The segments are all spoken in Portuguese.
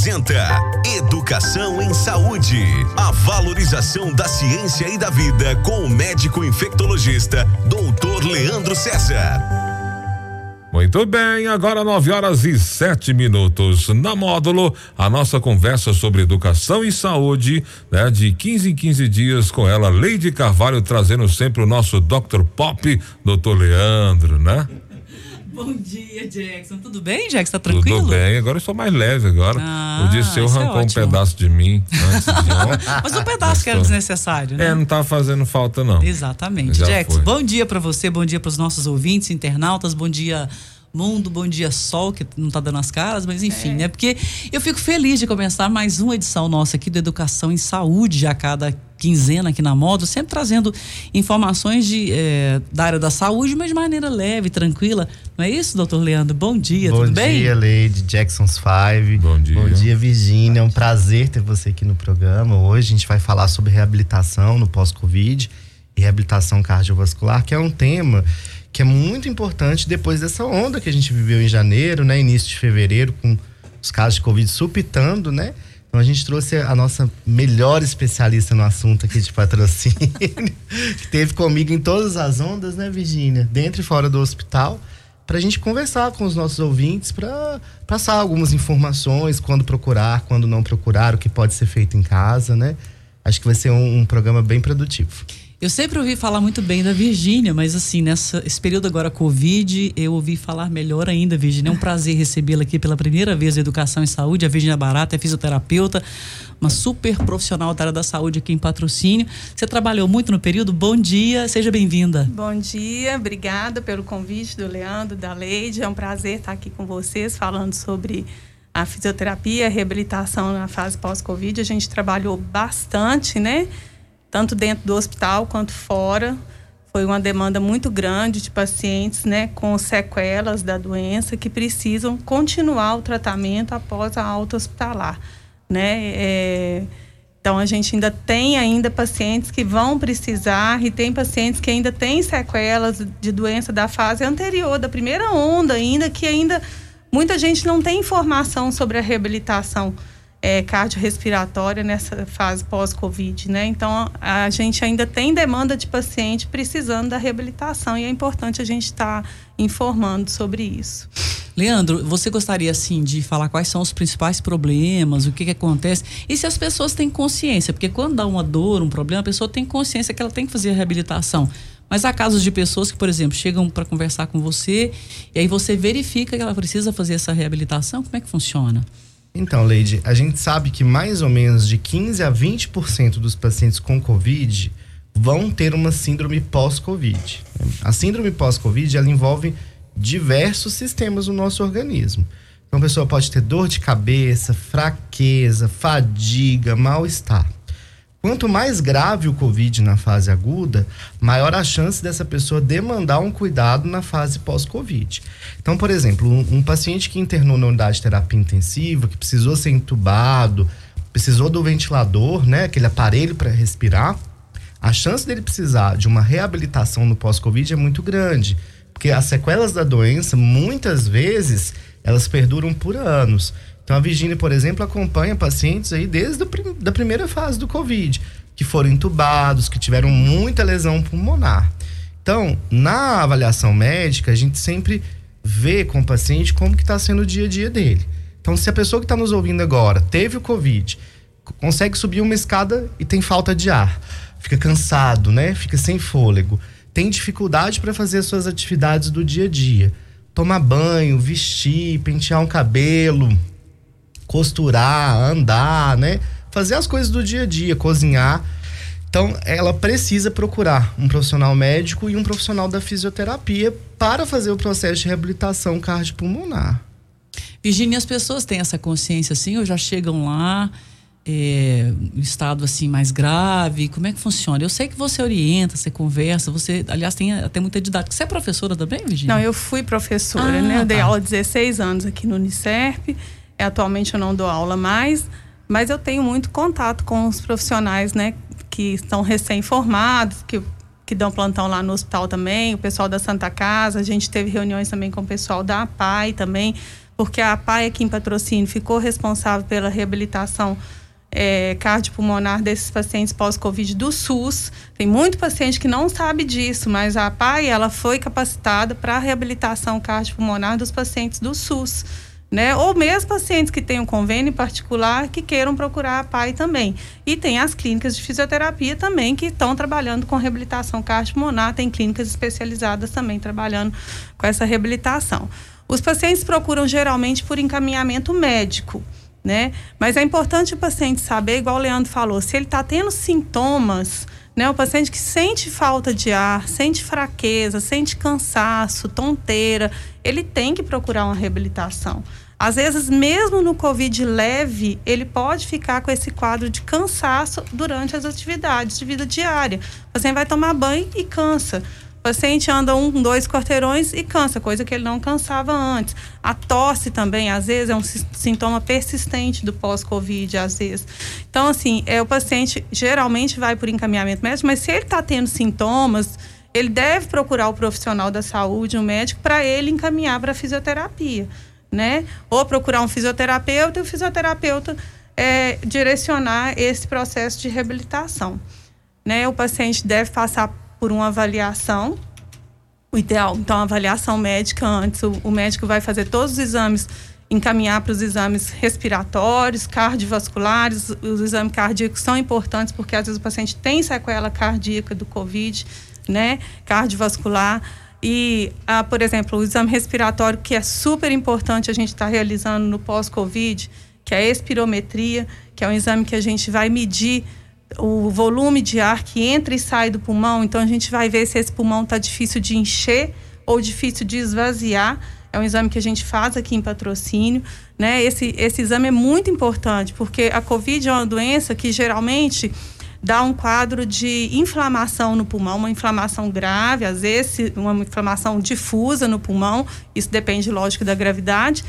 apresenta Educação em Saúde. A valorização da ciência e da vida com o médico infectologista, doutor Leandro César. Muito bem, agora 9 horas e sete minutos. Na módulo, a nossa conversa sobre educação e saúde, né? De 15 em 15 dias com ela, Leide Carvalho, trazendo sempre o nosso Dr. Pop, doutor Leandro, né? Bom dia, Jackson. Tudo bem, Jackson? Tá tranquilo? Tudo bem, agora eu sou mais leve agora. Ah, o dia seu é arrancou um ótimo. pedaço de mim antes de ontem. Mas um pedaço que era Mas tô- desnecessário, né? É, não tá fazendo falta não. Exatamente. Já Jackson, foi. bom dia pra você, bom dia pros nossos ouvintes, internautas, bom dia mundo, bom dia sol, que não tá dando as caras, mas enfim, né? Porque eu fico feliz de começar mais uma edição nossa aqui do Educação em Saúde a cada quinzena aqui na Modo, sempre trazendo informações de, eh, da área da saúde, mas de maneira leve, tranquila. Não é isso, doutor Leandro? Bom dia, Bom tudo bem? dia, Lady Jackson's Five. Bom dia. Bom dia, Virgínia. É um prazer ter você aqui no programa. Hoje a gente vai falar sobre reabilitação no pós-Covid e reabilitação cardiovascular, que é um tema que é muito importante depois dessa onda que a gente viveu em janeiro, né, início de fevereiro, com os casos de Covid supitando, né? Então a gente trouxe a nossa melhor especialista no assunto aqui de patrocínio, que teve comigo em todas as ondas, né, Virgínia? Dentro e fora do hospital, para a gente conversar com os nossos ouvintes, para passar algumas informações, quando procurar, quando não procurar, o que pode ser feito em casa, né? Acho que vai ser um, um programa bem produtivo. Eu sempre ouvi falar muito bem da Virgínia, mas assim, nessa, esse período agora Covid, eu ouvi falar melhor ainda, Virgínia. É um prazer recebê-la aqui pela primeira vez em Educação e Saúde. A Virgínia Barata é fisioterapeuta, uma super profissional da área da saúde aqui em patrocínio. Você trabalhou muito no período? Bom dia, seja bem-vinda. Bom dia, obrigada pelo convite do Leandro, da Leide. É um prazer estar aqui com vocês falando sobre a fisioterapia, a reabilitação na fase pós-Covid. A gente trabalhou bastante, né? Tanto dentro do hospital quanto fora. Foi uma demanda muito grande de pacientes, né, com sequelas da doença que precisam continuar o tratamento após a alta hospitalar, né? É, então a gente ainda tem ainda pacientes que vão precisar e tem pacientes que ainda têm sequelas de doença da fase anterior, da primeira onda ainda, que ainda muita gente não tem informação sobre a reabilitação é, cardiorrespiratória nessa fase pós-Covid, né? Então a gente ainda tem demanda de paciente precisando da reabilitação e é importante a gente estar informando sobre isso. Leandro, você gostaria assim de falar quais são os principais problemas, o que, que acontece e se as pessoas têm consciência, porque quando dá uma dor, um problema, a pessoa tem consciência que ela tem que fazer a reabilitação. Mas há casos de pessoas que, por exemplo, chegam para conversar com você e aí você verifica que ela precisa fazer essa reabilitação. Como é que funciona? Então, Leide, a gente sabe que mais ou menos de 15 a 20% dos pacientes com Covid vão ter uma síndrome pós-Covid. A síndrome pós-Covid, ela envolve diversos sistemas no nosso organismo. Então, a pessoa pode ter dor de cabeça, fraqueza, fadiga, mal-estar. Quanto mais grave o Covid na fase aguda, maior a chance dessa pessoa demandar um cuidado na fase pós-Covid. Então, por exemplo, um, um paciente que internou na unidade de terapia intensiva, que precisou ser entubado, precisou do ventilador, né, aquele aparelho para respirar, a chance dele precisar de uma reabilitação no pós-Covid é muito grande. Porque as sequelas da doença, muitas vezes, elas perduram por anos. Então a Virginia, por exemplo, acompanha pacientes aí desde prim da primeira fase do Covid, que foram entubados, que tiveram muita lesão pulmonar. Então, na avaliação médica, a gente sempre vê com o paciente como que está sendo o dia a dia dele. Então, se a pessoa que está nos ouvindo agora teve o Covid, consegue subir uma escada e tem falta de ar, fica cansado, né? Fica sem fôlego, tem dificuldade para fazer as suas atividades do dia a dia, tomar banho, vestir, pentear um cabelo, costurar, andar, né? Fazer as coisas do dia a dia, cozinhar. Então, ela precisa procurar um profissional médico e um profissional da fisioterapia para fazer o processo de reabilitação cardiopulmonar. Virginia, as pessoas têm essa consciência assim ou já chegam lá é, estado assim mais grave? Como é que funciona? Eu sei que você orienta, você conversa, você, aliás, tem até muita didática. Você é professora também, Virginia? Não, eu fui professora, Ah, né? Eu dei tá. aula há 16 anos aqui no Unicerp. É, atualmente eu não dou aula mais, mas eu tenho muito contato com os profissionais, né? Que estão recém-formados, que, que dão plantão lá no hospital também, o pessoal da Santa Casa. A gente teve reuniões também com o pessoal da APAI também, porque a PAI aqui em patrocínio ficou responsável pela reabilitação é, cardiopulmonar desses pacientes pós-Covid do SUS. Tem muito paciente que não sabe disso, mas a PAI ela foi capacitada para a reabilitação cardiopulmonar dos pacientes do SUS. Né? Ou mesmo pacientes que têm um convênio particular que queiram procurar a PAI também. E tem as clínicas de fisioterapia também que estão trabalhando com reabilitação cardiopulmonar, tem clínicas especializadas também trabalhando com essa reabilitação. Os pacientes procuram geralmente por encaminhamento médico né? Mas é importante o paciente saber, igual o Leandro falou, se ele está tendo sintomas, né? O paciente que sente falta de ar, sente fraqueza, sente cansaço, tonteira, ele tem que procurar uma reabilitação. Às vezes, mesmo no Covid leve, ele pode ficar com esse quadro de cansaço durante as atividades de vida diária. O paciente vai tomar banho e cansa. O paciente anda um, dois quarteirões e cansa, coisa que ele não cansava antes. A tosse também, às vezes, é um sintoma persistente do pós-Covid, às vezes. Então, assim, é, o paciente geralmente vai por encaminhamento médico, mas se ele está tendo sintomas, ele deve procurar o profissional da saúde, um médico, para ele encaminhar para fisioterapia, né? Ou procurar um fisioterapeuta e o fisioterapeuta é, direcionar esse processo de reabilitação. Né? O paciente deve passar por uma avaliação. O ideal, então, a avaliação médica antes. O, o médico vai fazer todos os exames, encaminhar para os exames respiratórios, cardiovasculares. Os exames cardíacos são importantes porque às vezes o paciente tem sequela cardíaca do COVID, né? Cardiovascular. E, ah, por exemplo, o exame respiratório, que é super importante a gente estar tá realizando no pós-Covid, que é a espirometria, que é um exame que a gente vai medir o volume de ar que entra e sai do pulmão. Então a gente vai ver se esse pulmão está difícil de encher ou difícil de esvaziar. É um exame que a gente faz aqui em patrocínio. Né? Esse, esse exame é muito importante, porque a Covid é uma doença que geralmente dá um quadro de inflamação no pulmão, uma inflamação grave, às vezes uma inflamação difusa no pulmão. Isso depende, lógico, da gravidade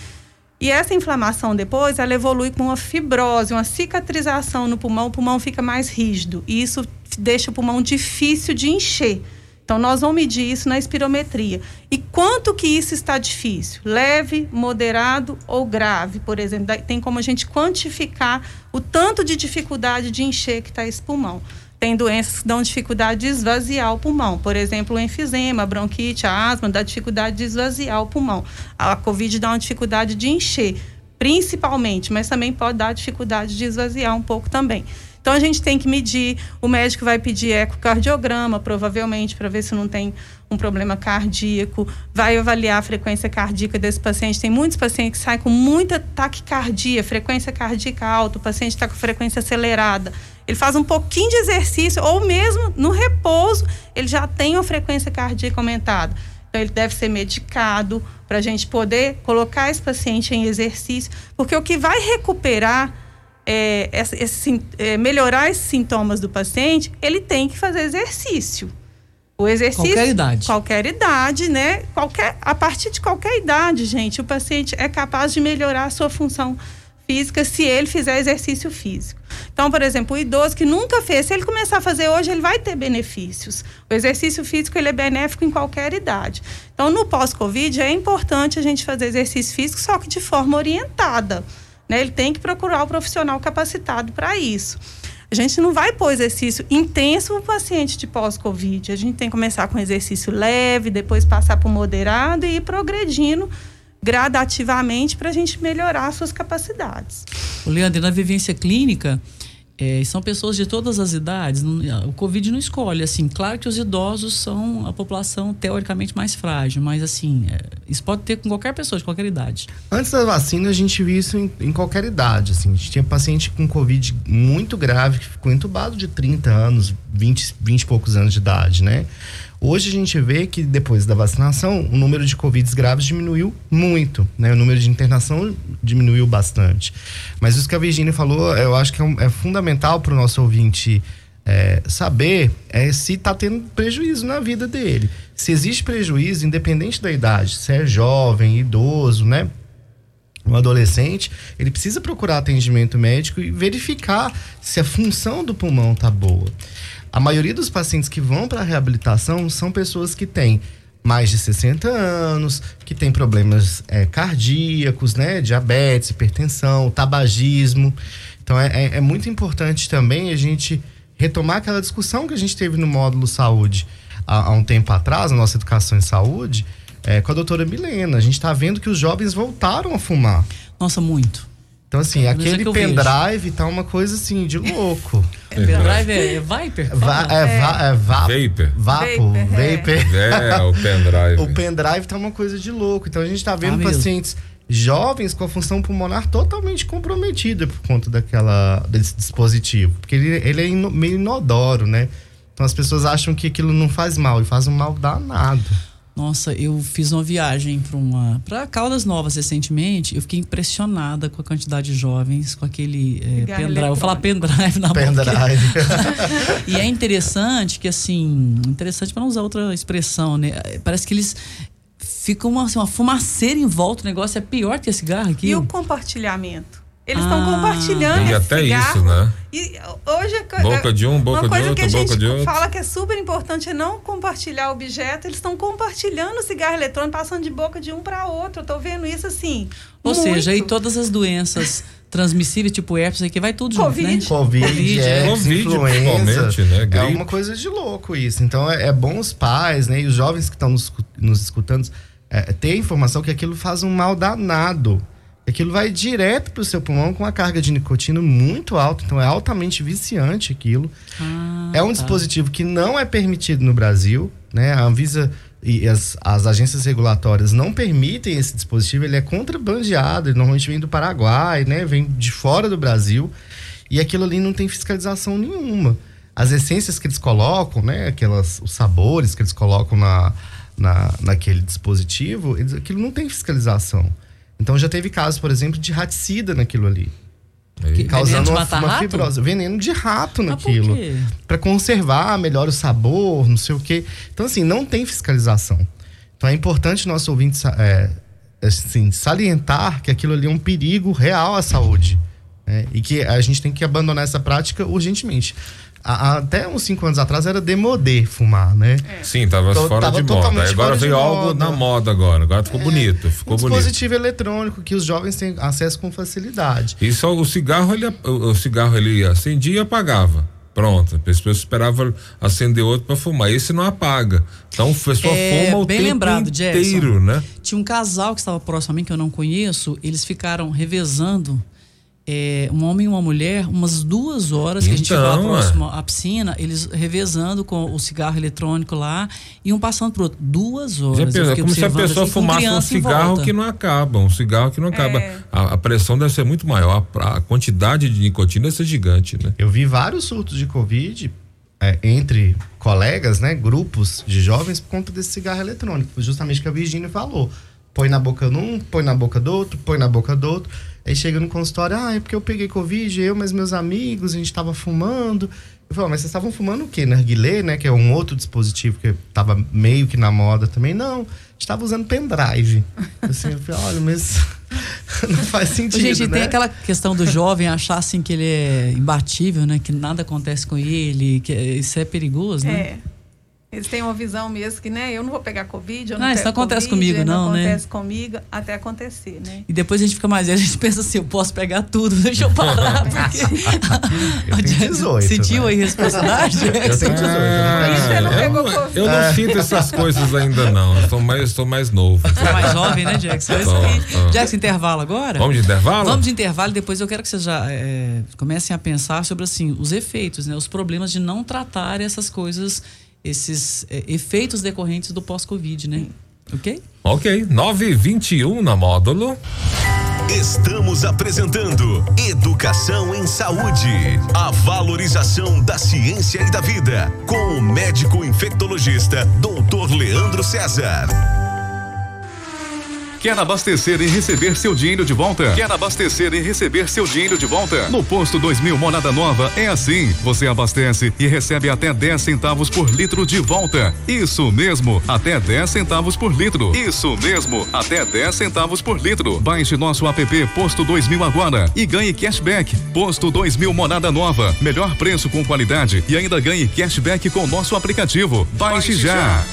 e essa inflamação depois, ela evolui com uma fibrose, uma cicatrização no pulmão, o pulmão fica mais rígido. E isso deixa o pulmão difícil de encher. Então, nós vamos medir isso na espirometria. E quanto que isso está difícil? Leve, moderado ou grave, por exemplo. Tem como a gente quantificar o tanto de dificuldade de encher que está esse pulmão tem doenças que dão dificuldade de esvaziar o pulmão. Por exemplo, o enfisema, a bronquite, a asma dá dificuldade de esvaziar o pulmão. A COVID dá uma dificuldade de encher, principalmente, mas também pode dar dificuldade de esvaziar um pouco também. Então a gente tem que medir, o médico vai pedir ecocardiograma, provavelmente, para ver se não tem um problema cardíaco, vai avaliar a frequência cardíaca desse paciente. Tem muitos pacientes que saem com muita taquicardia, frequência cardíaca alta, o paciente está com frequência acelerada. Ele faz um pouquinho de exercício, ou mesmo no repouso, ele já tem uma frequência cardíaca aumentada. Então, ele deve ser medicado para a gente poder colocar esse paciente em exercício, porque o que vai recuperar é, esse, é, melhorar esses sintomas do paciente, ele tem que fazer exercício. O exercício. Qualquer idade. Qualquer idade, né? Qualquer, a partir de qualquer idade, gente, o paciente é capaz de melhorar a sua função física se ele fizer exercício físico. Então, por exemplo, o idoso que nunca fez, se ele começar a fazer hoje, ele vai ter benefícios. O exercício físico ele é benéfico em qualquer idade. Então, no pós-Covid, é importante a gente fazer exercício físico, só que de forma orientada. Né? Ele tem que procurar o profissional capacitado para isso. A gente não vai pôr exercício intenso para paciente de pós-Covid. A gente tem que começar com exercício leve, depois passar para o moderado e ir progredindo gradativamente para a gente melhorar suas capacidades. Leandro, na vivência clínica, é, são pessoas de todas as idades. O Covid não escolhe, assim. Claro que os idosos são a população teoricamente mais frágil, mas assim, é, isso pode ter com qualquer pessoa de qualquer idade. Antes da vacina, a gente via isso em, em, qualquer idade, assim. A gente tinha paciente com Covid muito grave que ficou entubado de 30 anos, 20, 20 e poucos anos de idade, né? Hoje a gente vê que depois da vacinação, o número de Covid graves diminuiu muito, né? O número de internação diminuiu bastante. Mas isso que a Virginia falou, eu acho que é, um, é fundamental para o nosso ouvinte é, saber é se está tendo prejuízo na vida dele. Se existe prejuízo, independente da idade, se é jovem, idoso, né? um adolescente, ele precisa procurar atendimento médico e verificar se a função do pulmão tá boa. A maioria dos pacientes que vão para a reabilitação são pessoas que têm mais de 60 anos, que tem problemas é, cardíacos, né? Diabetes, hipertensão, tabagismo. Então é, é, é, muito importante também a gente retomar aquela discussão que a gente teve no módulo saúde há, há um tempo atrás, na nossa educação em saúde, é, com a doutora Milena. A gente está vendo que os jovens voltaram a fumar. Nossa, muito. Então, assim, aquele pendrive tá uma coisa assim de louco. É, pendrive é, é Viper? Va é, é. Va é Vapor. Vapor. Vapor. É, o pendrive. o pendrive tá uma coisa de louco. Então a gente tá vendo ah, pacientes jovens com a função pulmonar totalmente comprometida por conta daquela, desse dispositivo. Porque ele, ele é ino, meio inodoro, né? Então as pessoas acham que aquilo não faz mal e faz um mal danado. Nossa, eu fiz uma viagem para uma para Caldas Novas recentemente. Eu fiquei impressionada com a quantidade de jovens com aquele é, pendrive. Eu vou falar pendrive na pendrive. e é interessante que assim, interessante para não usar outra expressão, né? Parece que eles fica uma, assim, uma fumaceira em volta, o negócio é pior que esse cigarro aqui. E o compartilhamento? Eles estão ah, compartilhando e até cigarro, isso, né? E hoje boca de um, boca de outro, que a gente de outro. fala que é super importante é não compartilhar objeto. Eles estão compartilhando cigarro eletrônico, passando de boca de um para outro. Eu tô vendo isso assim. Ou muito. seja, e todas as doenças transmissíveis, tipo herpes, aqui vai tudo Covid. junto, né? Covid, Covid, é, Covid influenza. Né? É uma coisa de louco isso. Então é, é bom os pais, né, e os jovens que estão nos, nos escutando é, ter a informação que aquilo faz um mal danado. Aquilo vai direto para o seu pulmão com uma carga de nicotina muito alta, então é altamente viciante aquilo. Ah, é um tá. dispositivo que não é permitido no Brasil, né? A Anvisa e as, as agências regulatórias não permitem esse dispositivo, ele é contrabandeado, ele normalmente vem do Paraguai, né? Vem de fora do Brasil. E aquilo ali não tem fiscalização nenhuma. As essências que eles colocam, né? Aquelas, os sabores que eles colocam na, na, naquele dispositivo, eles, aquilo não tem fiscalização. Então já teve casos, por exemplo, de raticida naquilo ali. Que, causando uma, uma fibrose. Veneno de rato naquilo. para conservar melhor o sabor, não sei o quê. Então, assim, não tem fiscalização. Então é importante nosso ouvinte é, assim, salientar que aquilo ali é um perigo real à saúde. Né? E que a gente tem que abandonar essa prática urgentemente até uns 5 anos atrás era demodê fumar, né? É. Sim, tava então, fora tava de moda. Agora veio algo na moda agora. Agora ficou é, bonito. Ficou um bonito. dispositivo eletrônico que os jovens têm acesso com facilidade. E só o cigarro, ele, o cigarro ele acendia e apagava. Pronto, a pessoa esperava acender outro para fumar. Esse não apaga. Então a pessoa é, fuma o bem tempo lembrado, inteiro, Jackson. né? Tinha um casal que estava próximo a mim, que eu não conheço, eles ficaram revezando é, um homem e uma mulher, umas duas horas que então, a gente ficou então, próximo à piscina, eles revezando com o cigarro eletrônico lá e um passando pro outro. Duas horas. Já como se a pessoa assim, fumasse um cigarro que não acaba, um cigarro que não acaba. É. A, a, pressão deve ser muito maior, a, a, quantidade de nicotina deve ser gigante, né? Eu vi vários surtos de Covid é, entre colegas, né? Grupos de jovens por conta desse cigarro eletrônico. Justamente o que a Virginia falou. Põe na boca de um, põe na boca do outro, põe na boca do outro Aí chega no consultório, ah, é porque eu peguei Covid, eu, mas meus amigos, a gente tava fumando. Eu falo, mas vocês estavam fumando o quê? Narguilé, né? Que é um outro dispositivo que tava meio que na moda também. Não, a gente tava usando pendrive. Assim, eu falei, olha, mas não faz sentido, Gente, né? tem aquela questão do jovem achar assim que ele é imbatível, né? Que nada acontece com ele, que isso é perigoso, né? É. Eles têm uma visão mesmo que, né, eu não vou pegar Covid, eu não, não isso não acontece COVID, comigo, não, não né? acontece comigo até acontecer, né? E depois a gente fica mais velho, a gente pensa assim, eu posso pegar tudo, deixa eu parar, porque... eu tenho 18, Sentiu né? aí responsabilidade? eu tenho 18. Ah, você não pegou eu, Covid. Eu não é. sinto essas coisas ainda não, eu sou mais, sou mais novo. Sou mais jovem, né, Jackson? Tô, tô. Jackson, intervalo agora? Vamos de intervalo? Vamos de intervalo, depois eu quero que vocês já é, comecem a pensar sobre, assim, os efeitos, né? Os problemas de não tratar essas coisas esses é, efeitos decorrentes do pós-Covid, né? Ok? Ok. 921 na módulo. Estamos apresentando Educação em Saúde. A valorização da ciência e da vida. Com o médico infectologista, Dr. Leandro César. Quer abastecer e receber seu dinheiro de volta? Quer abastecer e receber seu dinheiro de volta? No posto 2000 Monada Nova é assim. Você abastece e recebe até 10 centavos por litro de volta. Isso mesmo, até 10 centavos por litro. Isso mesmo, até 10 centavos por litro. Baixe nosso app Posto 2000 agora e ganhe cashback. Posto 2000 Monada Nova. Melhor preço com qualidade e ainda ganhe cashback com nosso aplicativo. Baixe, Baixe já. já.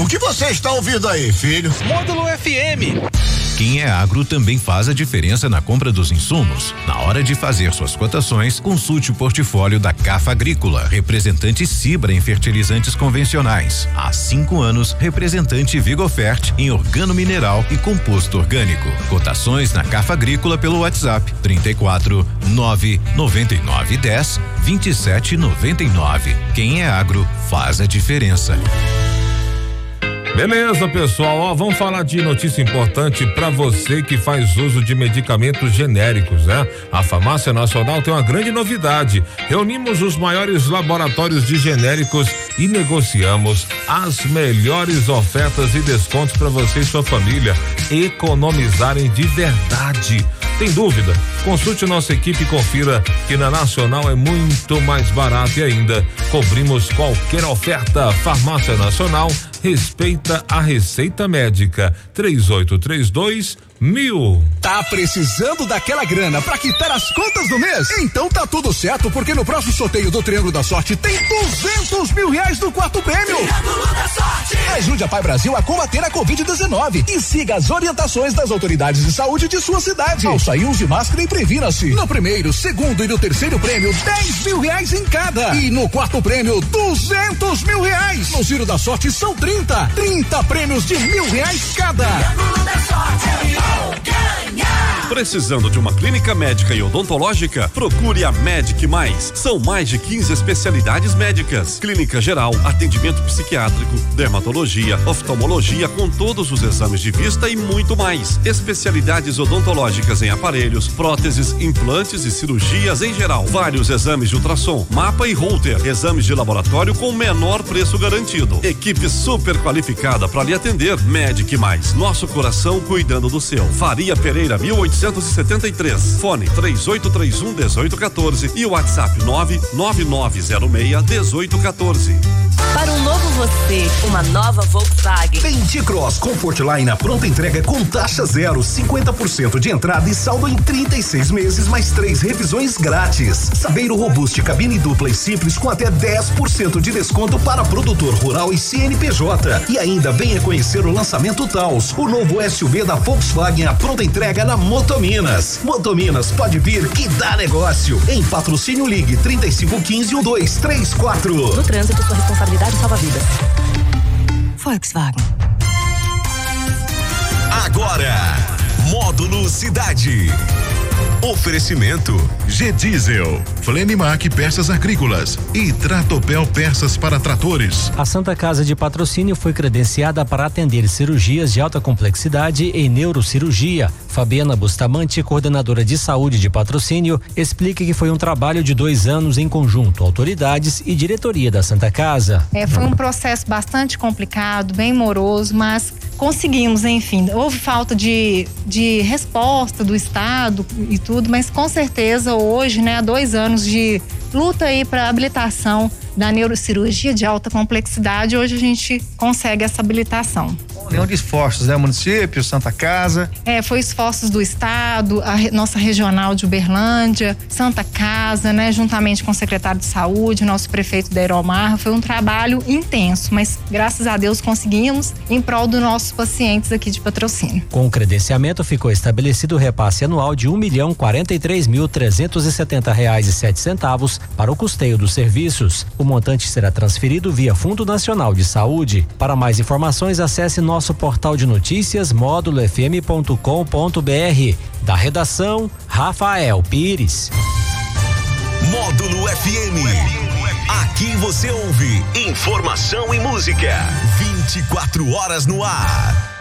O que você está ouvindo aí, filho? Módulo FM. Quem é agro também faz a diferença na compra dos insumos. Na hora de fazer suas cotações, consulte o portfólio da Cafa Agrícola, representante Cibra em fertilizantes convencionais. Há cinco anos, representante Vigofert em organo mineral e composto orgânico. Cotações na Cafa Agrícola pelo WhatsApp 34 999 10 27 99. Quem é agro faz a diferença. Beleza, pessoal. Ó, vamos falar de notícia importante para você que faz uso de medicamentos genéricos, né? A Farmácia Nacional tem uma grande novidade. Reunimos os maiores laboratórios de genéricos e negociamos as melhores ofertas e descontos para você e sua família economizarem de verdade. Tem dúvida? Consulte nossa equipe e confira que na Nacional é muito mais barato e ainda cobrimos qualquer oferta. Farmácia Nacional respeita a receita médica. 3832 mil. Tá precisando daquela grana para quitar as contas do mês? Então tá tudo certo, porque no próximo sorteio do Triângulo da Sorte tem 200 mil reais no quarto prêmio. Triângulo da Sorte. Ajude a Pai Brasil a combater a Covid-19 e siga as orientações das autoridades de saúde de sua cidade. Ao sair, use máscara e previna-se. No primeiro, segundo e no terceiro prêmio, 10 mil reais em cada. E no quarto prêmio, 200 mil reais. No Giro da Sorte são 30. 30 prêmios de mil reais cada. Triângulo da Sorte. Ganhar! Precisando de uma clínica médica e odontológica? Procure a Medic Mais. São mais de 15 especialidades médicas: clínica geral, atendimento psiquiátrico, dermatologia, oftalmologia com todos os exames de vista e muito mais. Especialidades odontológicas em aparelhos, próteses, implantes e cirurgias em geral. Vários exames de ultrassom, mapa e holter, exames de laboratório com menor preço garantido. Equipe super qualificada para lhe atender. Medic Mais. Nosso coração cuidando do seu. Faria Pereira 1873. Fone 3831 1814 e o WhatsApp 99906 1814. Para um novo você, uma nova Volkswagen. Tem T-Cross Comfortline na pronta entrega com taxa zero, 50% de entrada e saldo em 36 meses mais três revisões grátis. Sabeiro Robuste cabine dupla e simples com até 10% de desconto para produtor rural e CNPJ. E ainda venha conhecer o lançamento Taos, o novo SUV da Volkswagen a pronta entrega na Motominas. Motominas pode vir que dá negócio. Em patrocínio Ligue 3515 1234. No trânsito, sua responsabilidade salva vidas. Volkswagen. Agora, Módulo Cidade. Oferecimento G Diesel, Flenimac Peças Agrícolas e Tratopel Peças para Tratores. A Santa Casa de Patrocínio foi credenciada para atender cirurgias de alta complexidade e neurocirurgia. Fabiana Bustamante, coordenadora de saúde de patrocínio, explica que foi um trabalho de dois anos em conjunto, autoridades e diretoria da Santa Casa. É, foi um processo bastante complicado, bem moroso, mas conseguimos, enfim. Houve falta de, de resposta do Estado e tudo, mas com certeza hoje, né, há dois anos de luta aí para habilitação da neurocirurgia de alta complexidade, hoje a gente consegue essa habilitação. União de esforços, né? Município, Santa Casa. É, foi esforços do Estado, a re, nossa regional de Uberlândia, Santa Casa, né? Juntamente com o secretário de Saúde, nosso prefeito Deiromar. Foi um trabalho intenso, mas graças a Deus conseguimos em prol dos nossos pacientes aqui de patrocínio. Com o credenciamento ficou estabelecido o repasse anual de um milhão quarenta e três mil trezentos e setenta reais e sete centavos para o custeio dos serviços. O montante será transferido via Fundo Nacional de Saúde. Para mais informações, acesse nosso portal de notícias módulofm.com.br. Da redação, Rafael Pires. Módulo FM. Aqui você ouve informação e música. 24 horas no ar.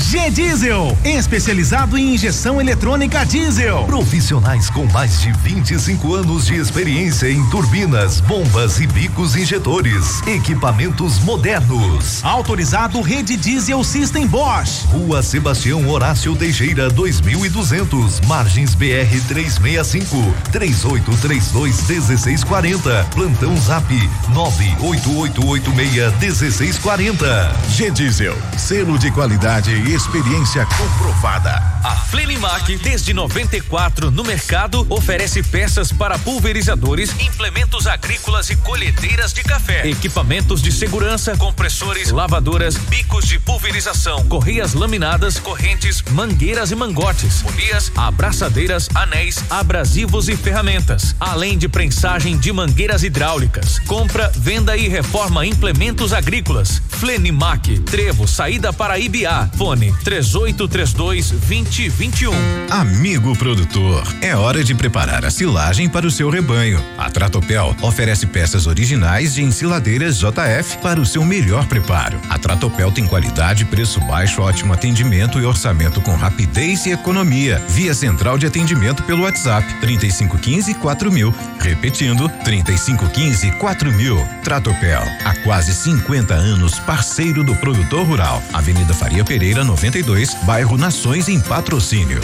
G Diesel, especializado em injeção eletrônica diesel. Profissionais com mais de 25 anos de experiência em turbinas, bombas e bicos injetores. Equipamentos modernos. Autorizado Rede Diesel System Bosch. Rua Sebastião Horácio Teixeira 2200, Margens BR 365, 3832 1640. Plantão Zap 98886 1640. G Diesel, selo de qualidade e experiência comprovada. A Flenimac, desde 94 no mercado, oferece peças para pulverizadores, implementos agrícolas e colhedeiras de café, equipamentos de segurança, compressores, lavadoras, bicos de pulverização, correias laminadas, correntes, mangueiras e mangotes, polias, abraçadeiras, anéis, abrasivos e ferramentas, além de prensagem de mangueiras hidráulicas. Compra, venda e reforma implementos agrícolas. Flenimac, Trevo, saída para Ibiá. Fone 3832 2021. Amigo produtor, é hora de preparar a silagem para o seu rebanho. A Tratopel oferece peças originais de ensiladeiras JF para o seu melhor preparo. A Tratopel tem qualidade, preço baixo, ótimo atendimento e orçamento com rapidez e economia. Via central de atendimento pelo WhatsApp 3515 4000. Repetindo 3515 4000. Tratopel, há quase 50 anos parceiro do produtor rural. Avenida Faria Pereira 92, bairro Nações em patrocínio.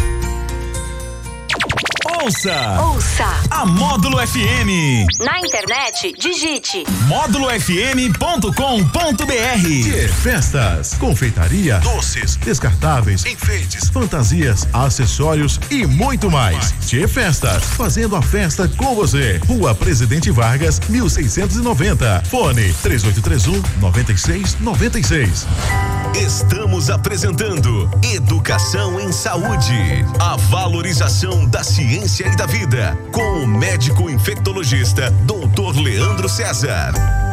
Ouça! Ouça! A Módulo FM. Na internet, digite módulofm.com.br. Que festas, confeitaria, doces, descartáveis, enfeites, fantasias, acessórios e muito mais. Tchê Festas, fazendo a festa com você. Rua Presidente Vargas, 1690. Fone 3831 9696. Estamos apresentando Educação em Saúde. A valorização da ciência e da vida. Com o médico infectologista, Dr. Leandro César.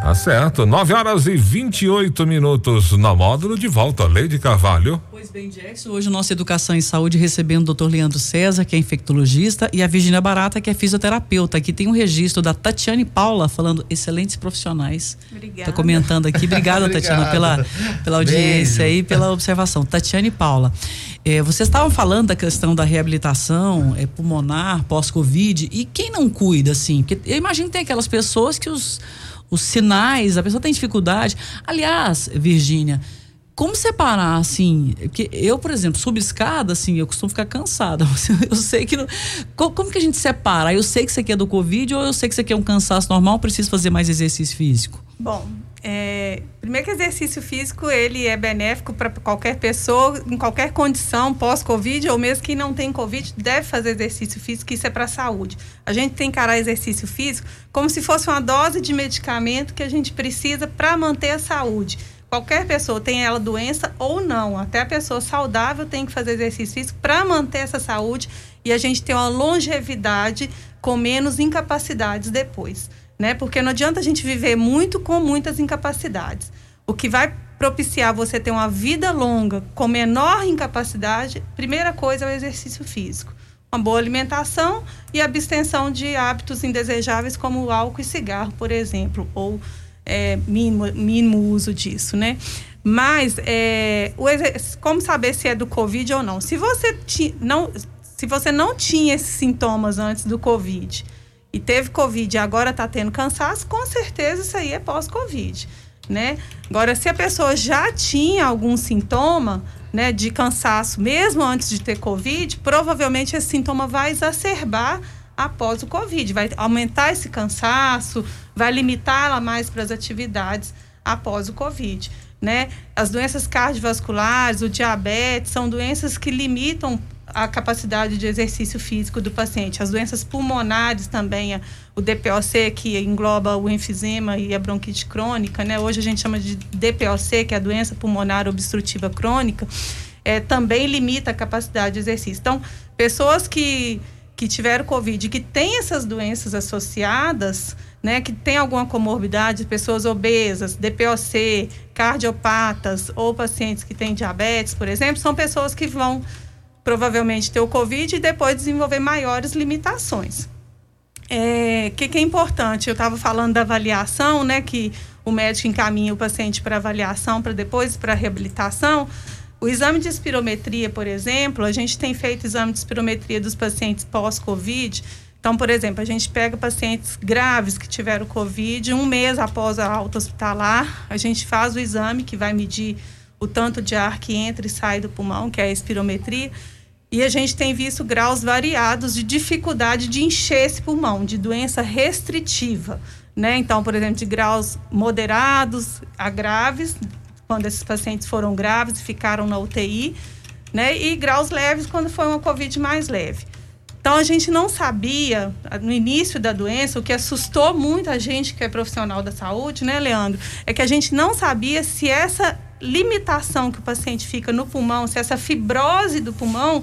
Tá certo. 9 horas e 28 minutos na módulo de volta. Leide Carvalho. Pois bem, Jackson, hoje nossa Educação em Saúde recebendo o Dr. Leandro César, que é infectologista, e a Virginia Barata, que é fisioterapeuta. Aqui tem um registro da Tatiane Paula falando excelentes profissionais. Obrigada. Tá comentando aqui. Obrigada, Tatiana, pela, pela audiência Beijo. e pela observação. Tatiane Paula. eh, vocês estavam falando da questão da reabilitação eh, pulmonar pós-Covid e quem não cuida, assim? Porque eu imagino que tem aquelas pessoas que os, os sinais, a pessoa tem dificuldade. Aliás, Virgínia, como separar, assim? Porque eu, por exemplo, subo escada, assim, eu costumo ficar cansada. Eu sei que. Não, co- como que a gente separa? Eu sei que isso aqui é do Covid ou eu sei que isso aqui é um cansaço normal, preciso fazer mais exercício físico? Bom, é, primeiro que exercício físico ele é benéfico para qualquer pessoa, em qualquer condição, pós-Covid, ou mesmo quem não tem Covid, deve fazer exercício físico, isso é para a saúde. A gente tem que encarar exercício físico como se fosse uma dose de medicamento que a gente precisa para manter a saúde. Qualquer pessoa, tem ela doença ou não, até a pessoa saudável tem que fazer exercício físico para manter essa saúde e a gente ter uma longevidade com menos incapacidades depois né? Porque não adianta a gente viver muito com muitas incapacidades. O que vai propiciar você ter uma vida longa com menor incapacidade, primeira coisa é o exercício físico. Uma boa alimentação e abstenção de hábitos indesejáveis como álcool e cigarro, por exemplo, ou é, mínimo, mínimo uso disso, né? Mas é, o como saber se é do Covid ou não? Se você, ti, não, se você não tinha esses sintomas antes do Covid, e teve Covid e agora está tendo cansaço, com certeza isso aí é pós-Covid, né? Agora, se a pessoa já tinha algum sintoma, né, de cansaço, mesmo antes de ter Covid, provavelmente esse sintoma vai exacerbar após o Covid, vai aumentar esse cansaço, vai limitá-la mais para as atividades após o Covid, né? As doenças cardiovasculares, o diabetes, são doenças que limitam a capacidade de exercício físico do paciente. As doenças pulmonares também, o DPOC, que engloba o enfisema e a bronquite crônica, né? Hoje a gente chama de DPOC, que é a doença pulmonar obstrutiva crônica, é, também limita a capacidade de exercício. Então, pessoas que, que tiveram Covid, que têm essas doenças associadas, né, que tem alguma comorbidade, pessoas obesas, DPOC, cardiopatas ou pacientes que têm diabetes, por exemplo, são pessoas que vão provavelmente ter o Covid e depois desenvolver maiores limitações. É, O que, que é importante? Eu estava falando da avaliação, né? Que o médico encaminha o paciente para avaliação, para depois para reabilitação. O exame de espirometria, por exemplo, a gente tem feito exame de espirometria dos pacientes pós-Covid. Então, por exemplo, a gente pega pacientes graves que tiveram Covid, um mês após a alta hospitalar, a gente faz o exame que vai medir o tanto de ar que entra e sai do pulmão, que é a espirometria. E a gente tem visto graus variados de dificuldade de encher esse pulmão, de doença restritiva. Né? Então, por exemplo, de graus moderados a graves, quando esses pacientes foram graves e ficaram na UTI, né? E graus leves quando foi uma Covid mais leve. Então a gente não sabia no início da doença, o que assustou muito a gente que é profissional da saúde, né, Leandro? É que a gente não sabia se essa limitação que o paciente fica no pulmão, se essa fibrose do pulmão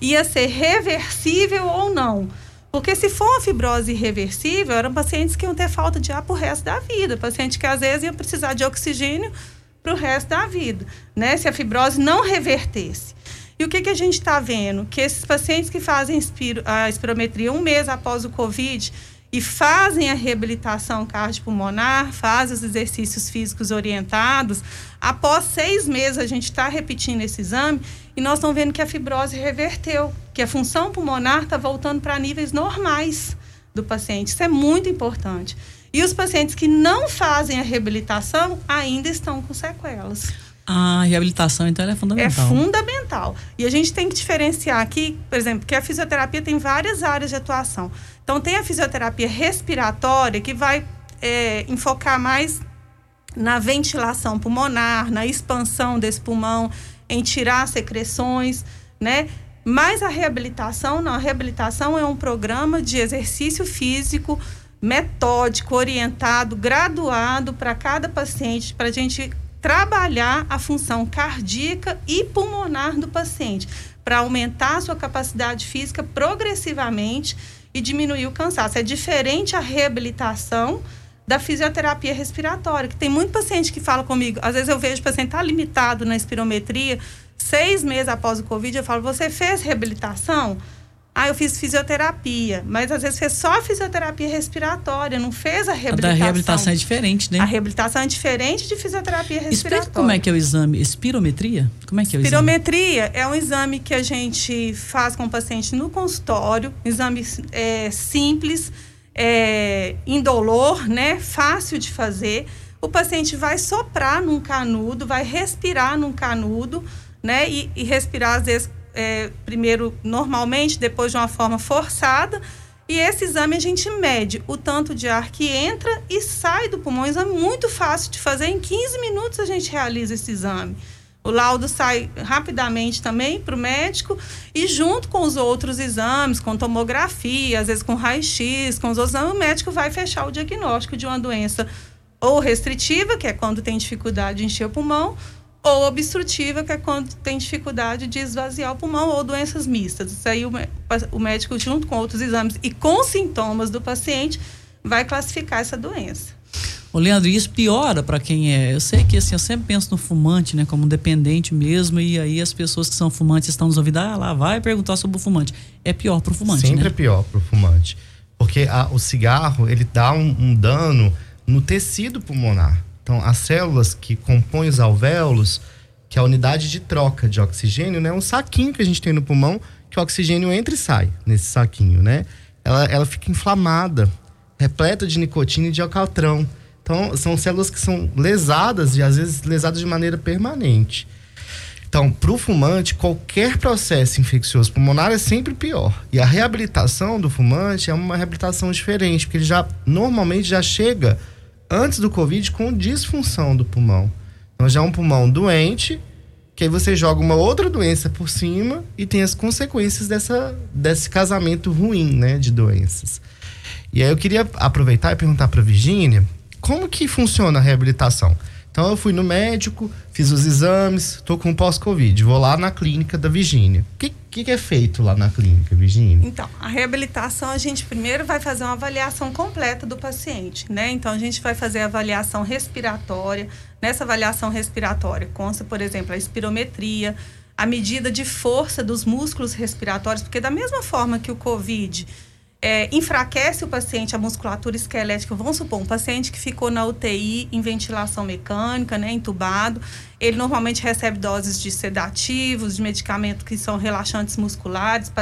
ia ser reversível ou não. Porque se for uma fibrose irreversível, eram pacientes que iam ter falta de ar pro resto da vida. Paciente que às vezes ia precisar de oxigênio para o resto da vida, né? Se a fibrose não revertesse. E o que, que a gente está vendo? Que esses pacientes que fazem espiro, a espirometria um mês após o Covid e fazem a reabilitação cardiopulmonar, fazem os exercícios físicos orientados, após seis meses a gente está repetindo esse exame e nós estamos vendo que a fibrose reverteu, que a função pulmonar está voltando para níveis normais do paciente. Isso é muito importante. E os pacientes que não fazem a reabilitação ainda estão com sequelas. A reabilitação, então, é fundamental. É fundamental. E a gente tem que diferenciar aqui, por exemplo, que a fisioterapia tem várias áreas de atuação. Então, tem a fisioterapia respiratória, que vai é, enfocar mais na ventilação pulmonar, na expansão desse pulmão, em tirar secreções, né? Mas a reabilitação, não, a reabilitação é um programa de exercício físico metódico, orientado, graduado para cada paciente, para a gente trabalhar a função cardíaca e pulmonar do paciente, para aumentar a sua capacidade física progressivamente e diminuir o cansaço. É diferente a reabilitação da fisioterapia respiratória, que tem muito paciente que fala comigo, às vezes eu vejo o paciente tá limitado na espirometria, seis meses após o Covid, eu falo, você fez reabilitação? Ah, eu fiz fisioterapia, mas às vezes fez só fisioterapia respiratória, não fez a reabilitação. A da reabilitação é diferente, né? A reabilitação é diferente de fisioterapia respiratória. Explica como é que é o exame espirometria? Como é que é o espirometria exame? é um exame que a gente faz com o paciente no consultório, exame é, simples, é, indolor, né? Fácil de fazer. O paciente vai soprar num canudo, vai respirar num canudo, né? E, e respirar às vezes é, primeiro normalmente, depois de uma forma forçada. E esse exame a gente mede o tanto de ar que entra e sai do pulmão. É muito fácil de fazer. Em 15 minutos a gente realiza esse exame. O laudo sai rapidamente também para o médico e junto com os outros exames, com tomografia, às vezes com raio-x, com os outros exames, o médico vai fechar o diagnóstico de uma doença ou restritiva, que é quando tem dificuldade de encher o pulmão, ou obstrutiva, que é quando tem dificuldade de esvaziar o pulmão, ou doenças mistas. Isso aí o, o médico, junto com outros exames e com sintomas do paciente, vai classificar essa doença. Ô Leandro, isso piora para quem é. Eu sei que assim, eu sempre penso no fumante, né, como um dependente mesmo, e aí as pessoas que são fumantes estão nos ouvindo, ah, lá vai perguntar sobre o fumante. É pior para o fumante, Sempre né? é pior para o fumante. Porque a, o cigarro, ele dá um, um dano no tecido pulmonar. Então, as células que compõem os alvéolos, que é a unidade de troca de oxigênio, né? Um saquinho que a gente tem no pulmão, que o oxigênio entra e sai nesse saquinho, né? Ela, ela fica inflamada, repleta de nicotina e de alcatrão. Então, são células que são lesadas e às vezes lesadas de maneira permanente. Então, para o fumante, qualquer processo infeccioso pulmonar é sempre pior. E a reabilitação do fumante é uma reabilitação diferente, porque ele já normalmente já chega antes do Covid com disfunção do pulmão. Então já é um pulmão doente, que aí você joga uma outra doença por cima e tem as consequências dessa, desse casamento ruim, né, de doenças. E aí eu queria aproveitar e perguntar para Virgínia como que funciona a reabilitação. Então eu fui no médico, fiz os exames, tô com pós-Covid, vou lá na clínica da Virgínia. O que, que, é feito lá na clínica, Virgínia? Então, a reabilitação a gente primeiro vai fazer uma avaliação completa do paciente, né? Então a gente vai fazer a avaliação respiratória. Nessa avaliação respiratória consta, por exemplo, a espirometria, a medida de força dos músculos respiratórios, porque da mesma forma que o COVID é, enfraquece o paciente, a musculatura esquelética. Vamos supor, um paciente que ficou na UTI em ventilação mecânica, né, entubado, ele normalmente recebe doses de sedativos, de medicamentos que são relaxantes musculares,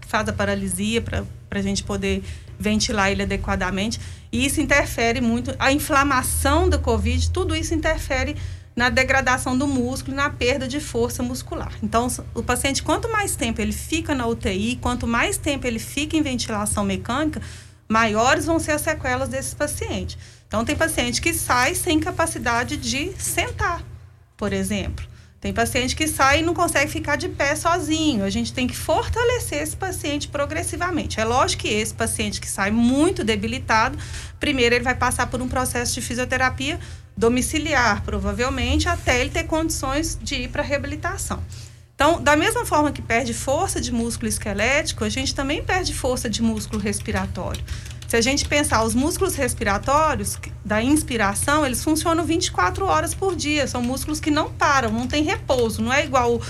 que faz a paralisia para a gente poder ventilar ele adequadamente. E isso interfere muito. A inflamação do Covid, tudo isso interfere na degradação do músculo e na perda de força muscular. Então, o paciente, quanto mais tempo ele fica na UTI, quanto mais tempo ele fica em ventilação mecânica, maiores vão ser as sequelas desse paciente. Então, tem paciente que sai sem capacidade de sentar. por exemplo. Tem paciente que sai e não consegue ficar de pé sozinho. A gente tem que fortalecer esse paciente progressivamente. É lógico que esse paciente que sai muito debilitado, primeiro ele vai passar por um processo de fisioterapia domiciliar, provavelmente, até ele ter condições de ir para reabilitação. Então, da mesma forma que perde força de músculo esquelético, a gente também perde força de músculo respiratório. Se a gente pensar os músculos respiratórios da inspiração, eles funcionam 24 horas por dia. São músculos que não param, não tem repouso. Não é igual o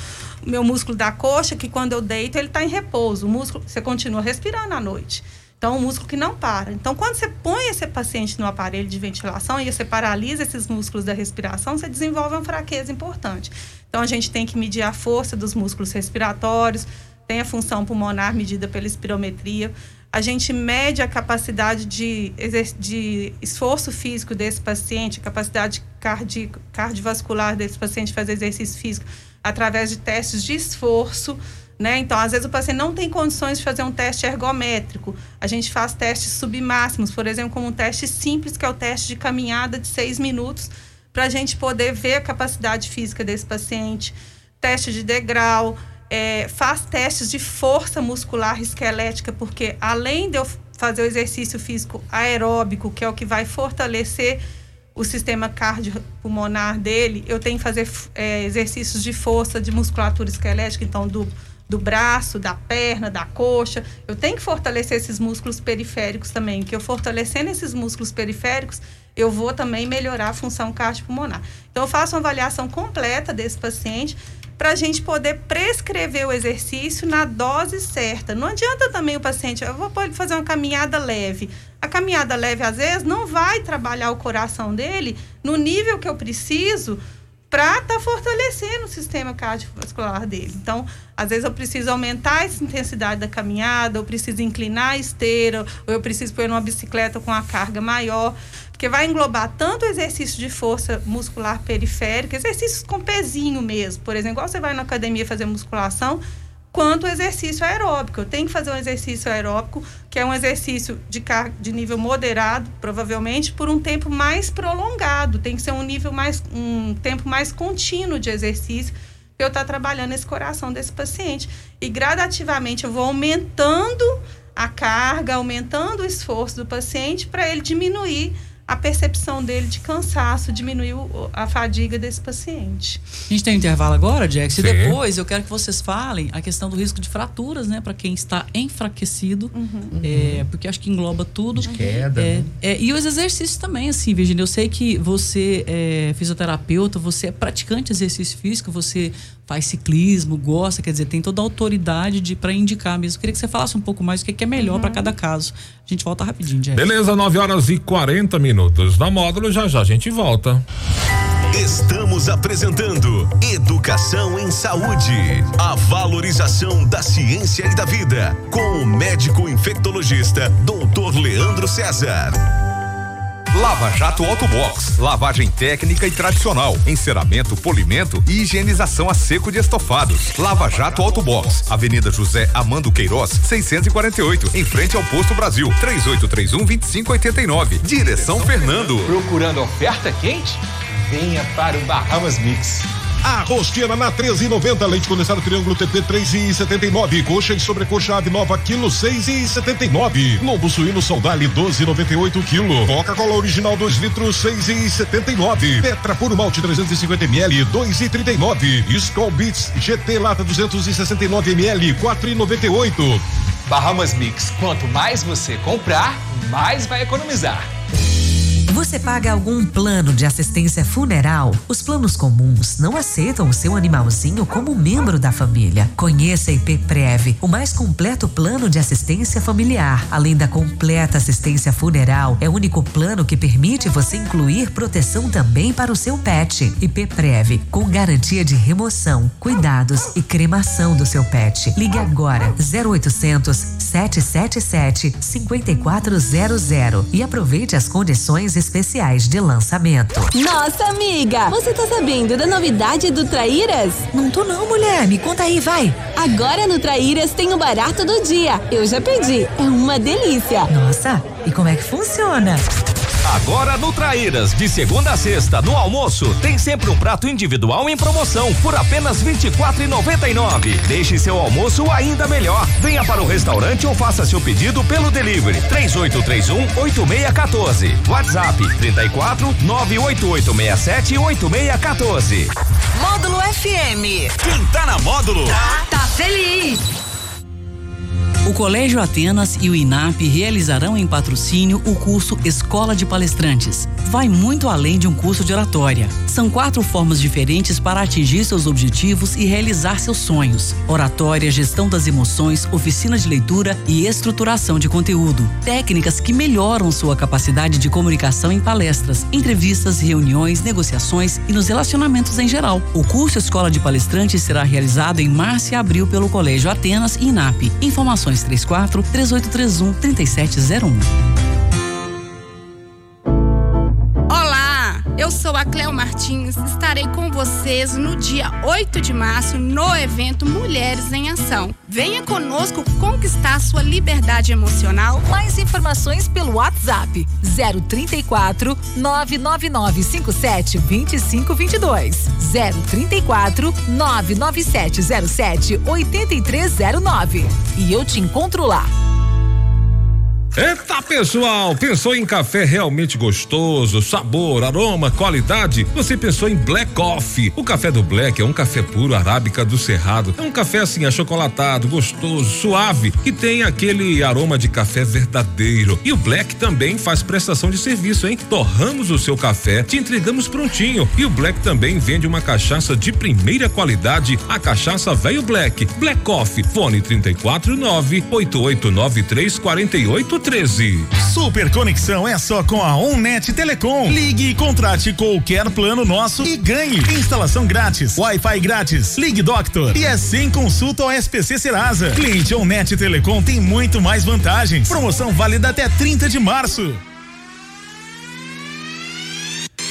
meu músculo da coxa, que quando eu deito, ele está em repouso. O músculo, você continua respirando à noite. Então, um músculo que não para. Então, quando você põe esse paciente no aparelho de ventilação e você paralisa esses músculos da respiração, você desenvolve uma fraqueza importante. Então, a gente tem que medir a força dos músculos respiratórios, tem a função pulmonar medida pela espirometria a gente mede a capacidade de, de esforço físico desse paciente, a capacidade cardi, cardiovascular desse paciente fazer exercício físico através de testes de esforço. Né? Então, às vezes o paciente não tem condições de fazer um teste ergométrico. A gente faz testes submáximos, por exemplo, como um teste simples, que é o teste de caminhada de seis minutos, para a gente poder ver a capacidade física desse paciente. Teste de degrau, é, faz testes de força muscular esquelética, porque além de eu fazer o exercício físico aeróbico, que é o que vai fortalecer o sistema cardiopulmonar dele, eu tenho que fazer é, exercícios de força de musculatura esquelética, então do, do braço, da perna, da coxa. Eu tenho que fortalecer esses músculos periféricos também, que eu fortalecendo esses músculos periféricos, eu vou também melhorar a função cardiopulmonar. Então, eu faço uma avaliação completa desse paciente para a gente poder prescrever o exercício na dose certa. Não adianta também o paciente, eu vou fazer uma caminhada leve. A caminhada leve, às vezes, não vai trabalhar o coração dele no nível que eu preciso para estar tá fortalecendo o sistema cardiovascular dele. Então, às vezes eu preciso aumentar essa intensidade da caminhada, eu preciso inclinar a esteira, ou eu preciso pôr uma bicicleta com a carga maior porque vai englobar tanto exercício de força muscular periférica, exercícios com pezinho mesmo, por exemplo, igual você vai na academia fazer musculação, quanto o exercício aeróbico. Eu tenho que fazer um exercício aeróbico, que é um exercício de, de nível moderado, provavelmente, por um tempo mais prolongado. Tem que ser um nível mais, um tempo mais contínuo de exercício para eu estar tá trabalhando esse coração desse paciente. E gradativamente eu vou aumentando a carga, aumentando o esforço do paciente para ele diminuir a percepção dele de cansaço, diminuiu a fadiga desse paciente. A gente tem um intervalo agora, Jax, e depois eu quero que vocês falem a questão do risco de fraturas, né, para quem está enfraquecido, uhum. é, porque acho que engloba tudo. De queda. É, né? é, e os exercícios também, assim, Virginia. Eu sei que você é fisioterapeuta, você é praticante de exercício físico, você faz ciclismo, gosta, quer dizer, tem toda a autoridade de para indicar mesmo. Eu queria que você falasse um pouco mais o que é, melhor uhum. para cada caso. A gente volta rapidinho, Jack. Beleza, 9 horas e 40 minutos. Na módulo já já a gente volta. Estamos apresentando Educação em Saúde, a valorização da ciência e da vida, com o médico infectologista Dr. Leandro César. Lava Jato Autobox, lavagem técnica e tradicional, enceramento, polimento e higienização a seco de estofados. Lava Jato Autobox, Avenida José Amando Queiroz, 648, em frente ao Posto Brasil, 3831 2589. Direção Fernando. Procurando oferta quente? Venha para o Bahamas Mix. A rosqueira na 13,90. Leite condensado triângulo TP 3,79. Coxa e sobrecoxa ave nova quilo 6,79. Lombo suíno saudale 12,98 quilo. Coca-Cola original 2 litros 6,79. Petra puro malte 350 ml 2,39. Skull Beats GT lata 269 ml 4,98. Bahamas Mix. Quanto mais você comprar, mais vai economizar. Você paga algum plano de assistência funeral? Os planos comuns não aceitam o seu animalzinho como membro da família. Conheça a IP Prev, o mais completo plano de assistência familiar. Além da completa assistência funeral, é o único plano que permite você incluir proteção também para o seu pet. IP Prev, com garantia de remoção, cuidados e cremação do seu pet. Ligue agora 0800 777 5400 e aproveite as condições especiais de lançamento. Nossa, amiga! Você tá sabendo da novidade do Traíras? Não tô não, mulher. Me conta aí, vai. Agora no Traíras tem o barato do dia. Eu já pedi. É uma delícia. Nossa, e como é que funciona? Agora no Traíras, de segunda a sexta, no almoço, tem sempre um prato individual em promoção por apenas R$ 24,99. Deixe seu almoço ainda melhor. Venha para o restaurante ou faça seu pedido pelo delivery 3831 8614. WhatsApp 34 98867 8614. Módulo FM. Quem tá na módulo? Tá feliz. O Colégio Atenas e o INAP realizarão em patrocínio o curso Escola de Palestrantes. Vai muito além de um curso de oratória. São quatro formas diferentes para atingir seus objetivos e realizar seus sonhos: oratória, gestão das emoções, oficina de leitura e estruturação de conteúdo. Técnicas que melhoram sua capacidade de comunicação em palestras, entrevistas, reuniões, negociações e nos relacionamentos em geral. O curso Escola de Palestrantes será realizado em março e abril pelo Colégio Atenas e INAP. Informações 34 3831 3701. A Cleo Martins. Estarei com vocês no dia 8 de março no evento Mulheres em Ação. Venha conosco conquistar sua liberdade emocional. Mais informações pelo WhatsApp 034 99957 2522. 034 99707 8309. E eu te encontro lá. Eita pessoal, pensou em café realmente gostoso, sabor, aroma, qualidade? Você pensou em Black Coffee. O café do Black é um café puro arábica do Cerrado. É um café assim achocolatado, gostoso, suave, que tem aquele aroma de café verdadeiro. E o Black também faz prestação de serviço, hein? Torramos o seu café, te entregamos prontinho. E o Black também vende uma cachaça de primeira qualidade, a cachaça Velho Black. Black Coffee, fone 349 8893 48 13. Super conexão é só com a Onnet Telecom. Ligue e contrate qualquer plano nosso e ganhe. Instalação grátis, Wi-Fi grátis, Ligue Doctor e é sem consulta ao SPC Serasa. Cliente Onnet Telecom tem muito mais vantagens. Promoção válida até 30 de março.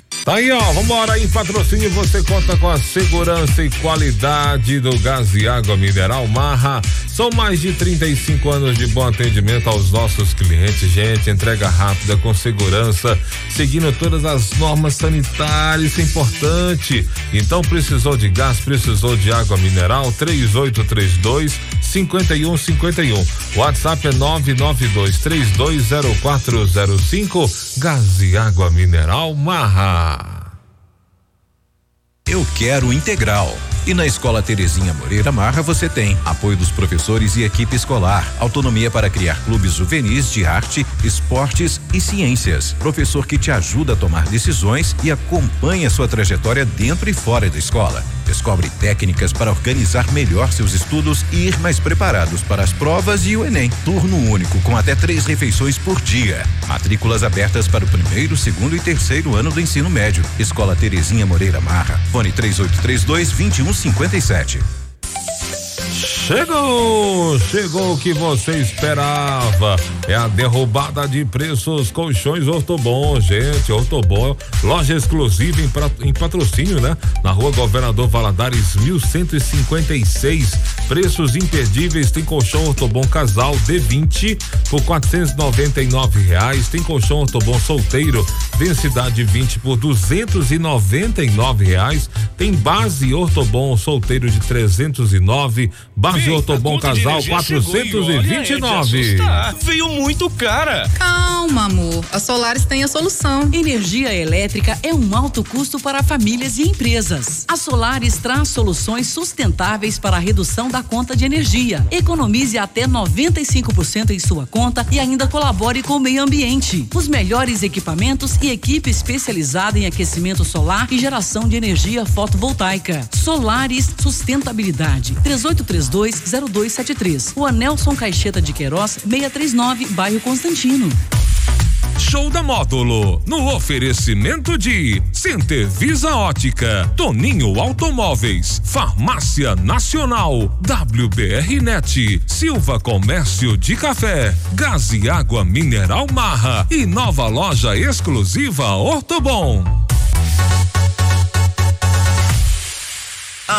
Tá aí, ó, vambora em patrocínio, você conta com a segurança e qualidade do gás e água mineral Marra. São mais de 35 anos de bom atendimento aos nossos clientes, gente, entrega rápida, com segurança, seguindo todas as normas sanitárias, isso é importante. Então precisou de gás, precisou de água mineral, 3832 5151. WhatsApp é 992 320405. Gás e água mineral Marra. Eu quero integral. E na Escola Terezinha Moreira Marra você tem apoio dos professores e equipe escolar, autonomia para criar clubes juvenis de arte, esportes e ciências. Professor que te ajuda a tomar decisões e acompanha sua trajetória dentro e fora da escola. Descobre técnicas para organizar melhor seus estudos e ir mais preparados para as provas e o Enem. Turno único com até três refeições por dia. Matrículas abertas para o primeiro, segundo e terceiro ano do ensino médio. Escola Terezinha Moreira Marra. Fone 3832 2157. Chegou! Chegou o que você esperava. É a derrubada de preços colchões Ortobon, gente. Ortobon, loja exclusiva em, em patrocínio, né? Na rua Governador Valadares, 1156. Preços imperdíveis. Tem colchão Ortobon casal D20 por 499 reais. Tem colchão Ortobon solteiro, densidade 20 por 299 reais. Tem base Ortobon solteiro de 309. Base Vem, Ortobon a conta de casal energia chegou e olha, é de 429. assustar. Veio muito cara. Calma, amor. A Solares tem a solução. Energia elétrica é um alto custo para famílias e empresas. A Solares traz soluções sustentáveis para a redução da conta de energia. Economize até 95% em sua conta e ainda colabore com o meio ambiente. Os melhores equipamentos e equipe especializada em aquecimento solar e geração de energia fotovoltaica. Solares Sustentabilidade. 3832-0273. O Anelson Caixeta de Queiroz, 639, bairro Constantino. Show da Módulo, no oferecimento de Center Visa Ótica, Toninho Automóveis, Farmácia Nacional, WBR Net, Silva Comércio de Café, Gás e Água Mineral Marra e nova loja exclusiva Ortobon.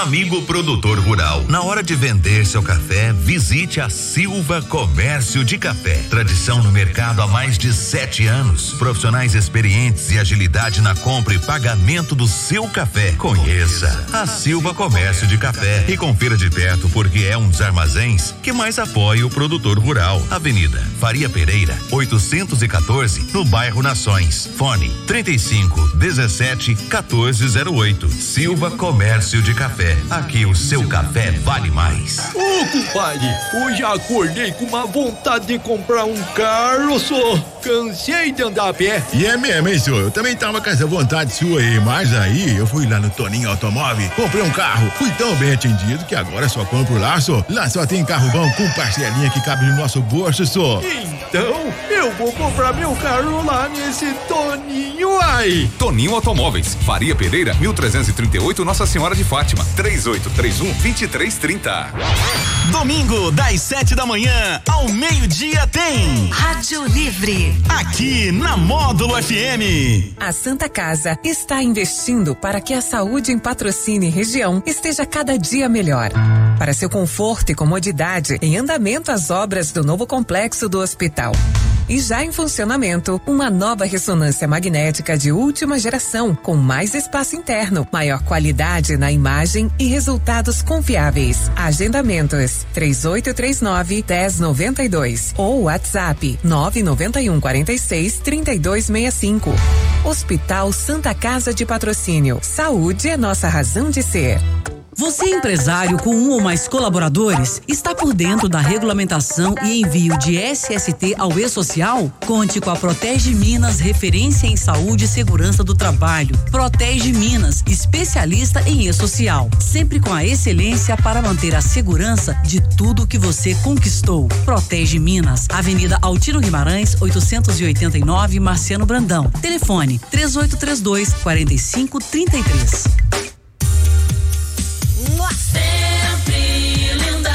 Amigo produtor rural, na hora de vender seu café, visite a Silva Comércio de Café. Tradição no mercado há mais de sete anos. Profissionais experientes e agilidade na compra e pagamento do seu café. Conheça a Silva Comércio de Café e confira de perto porque é um dos armazéns que mais apoia o produtor rural. Avenida Faria Pereira, 814, no bairro Nações. Fone 35 17 1408. Silva Comércio de Café. Aqui o seu café vale mais. Ô, compadre, hoje acordei com uma vontade de comprar um carro, só. Cansei de andar a pé. E é mesmo, hein, senhor? Eu também tava com essa vontade sua aí, mas aí eu fui lá no Toninho Automóvel, comprei um carro, fui tão bem atendido que agora só compro lá, só. Lá só tem carro bom com parcelinha que cabe no nosso bolso, só. Então, eu vou comprar meu carro lá nesse Toninho aí. Toninho Automóveis, Faria Pereira, 1338, Nossa Senhora de Fátima, 3831 2330. Domingo, das sete da manhã ao meio-dia tem Rádio Livre. Aqui na Módulo FM. A Santa Casa está investindo para que a saúde em patrocínio e região esteja cada dia melhor. Para seu conforto e comodidade, em andamento as obras do novo complexo do hospital. E já em funcionamento, uma nova ressonância magnética de última geração, com mais espaço interno, maior qualidade na imagem e resultados confiáveis. Agendamentos 3839 1092 ou WhatsApp 991 46 3265. Hospital Santa Casa de Patrocínio. Saúde é nossa razão de ser. Você empresário com um ou mais colaboradores? Está por dentro da regulamentação e envio de SST ao E-Social? Conte com a Protege Minas, referência em saúde e segurança do trabalho. Protege Minas, especialista em E-Social. Sempre com a excelência para manter a segurança de tudo que você conquistou. Protege Minas, Avenida Altino Guimarães, 889, Marciano Brandão. Telefone 3832 4533. Sempre linda.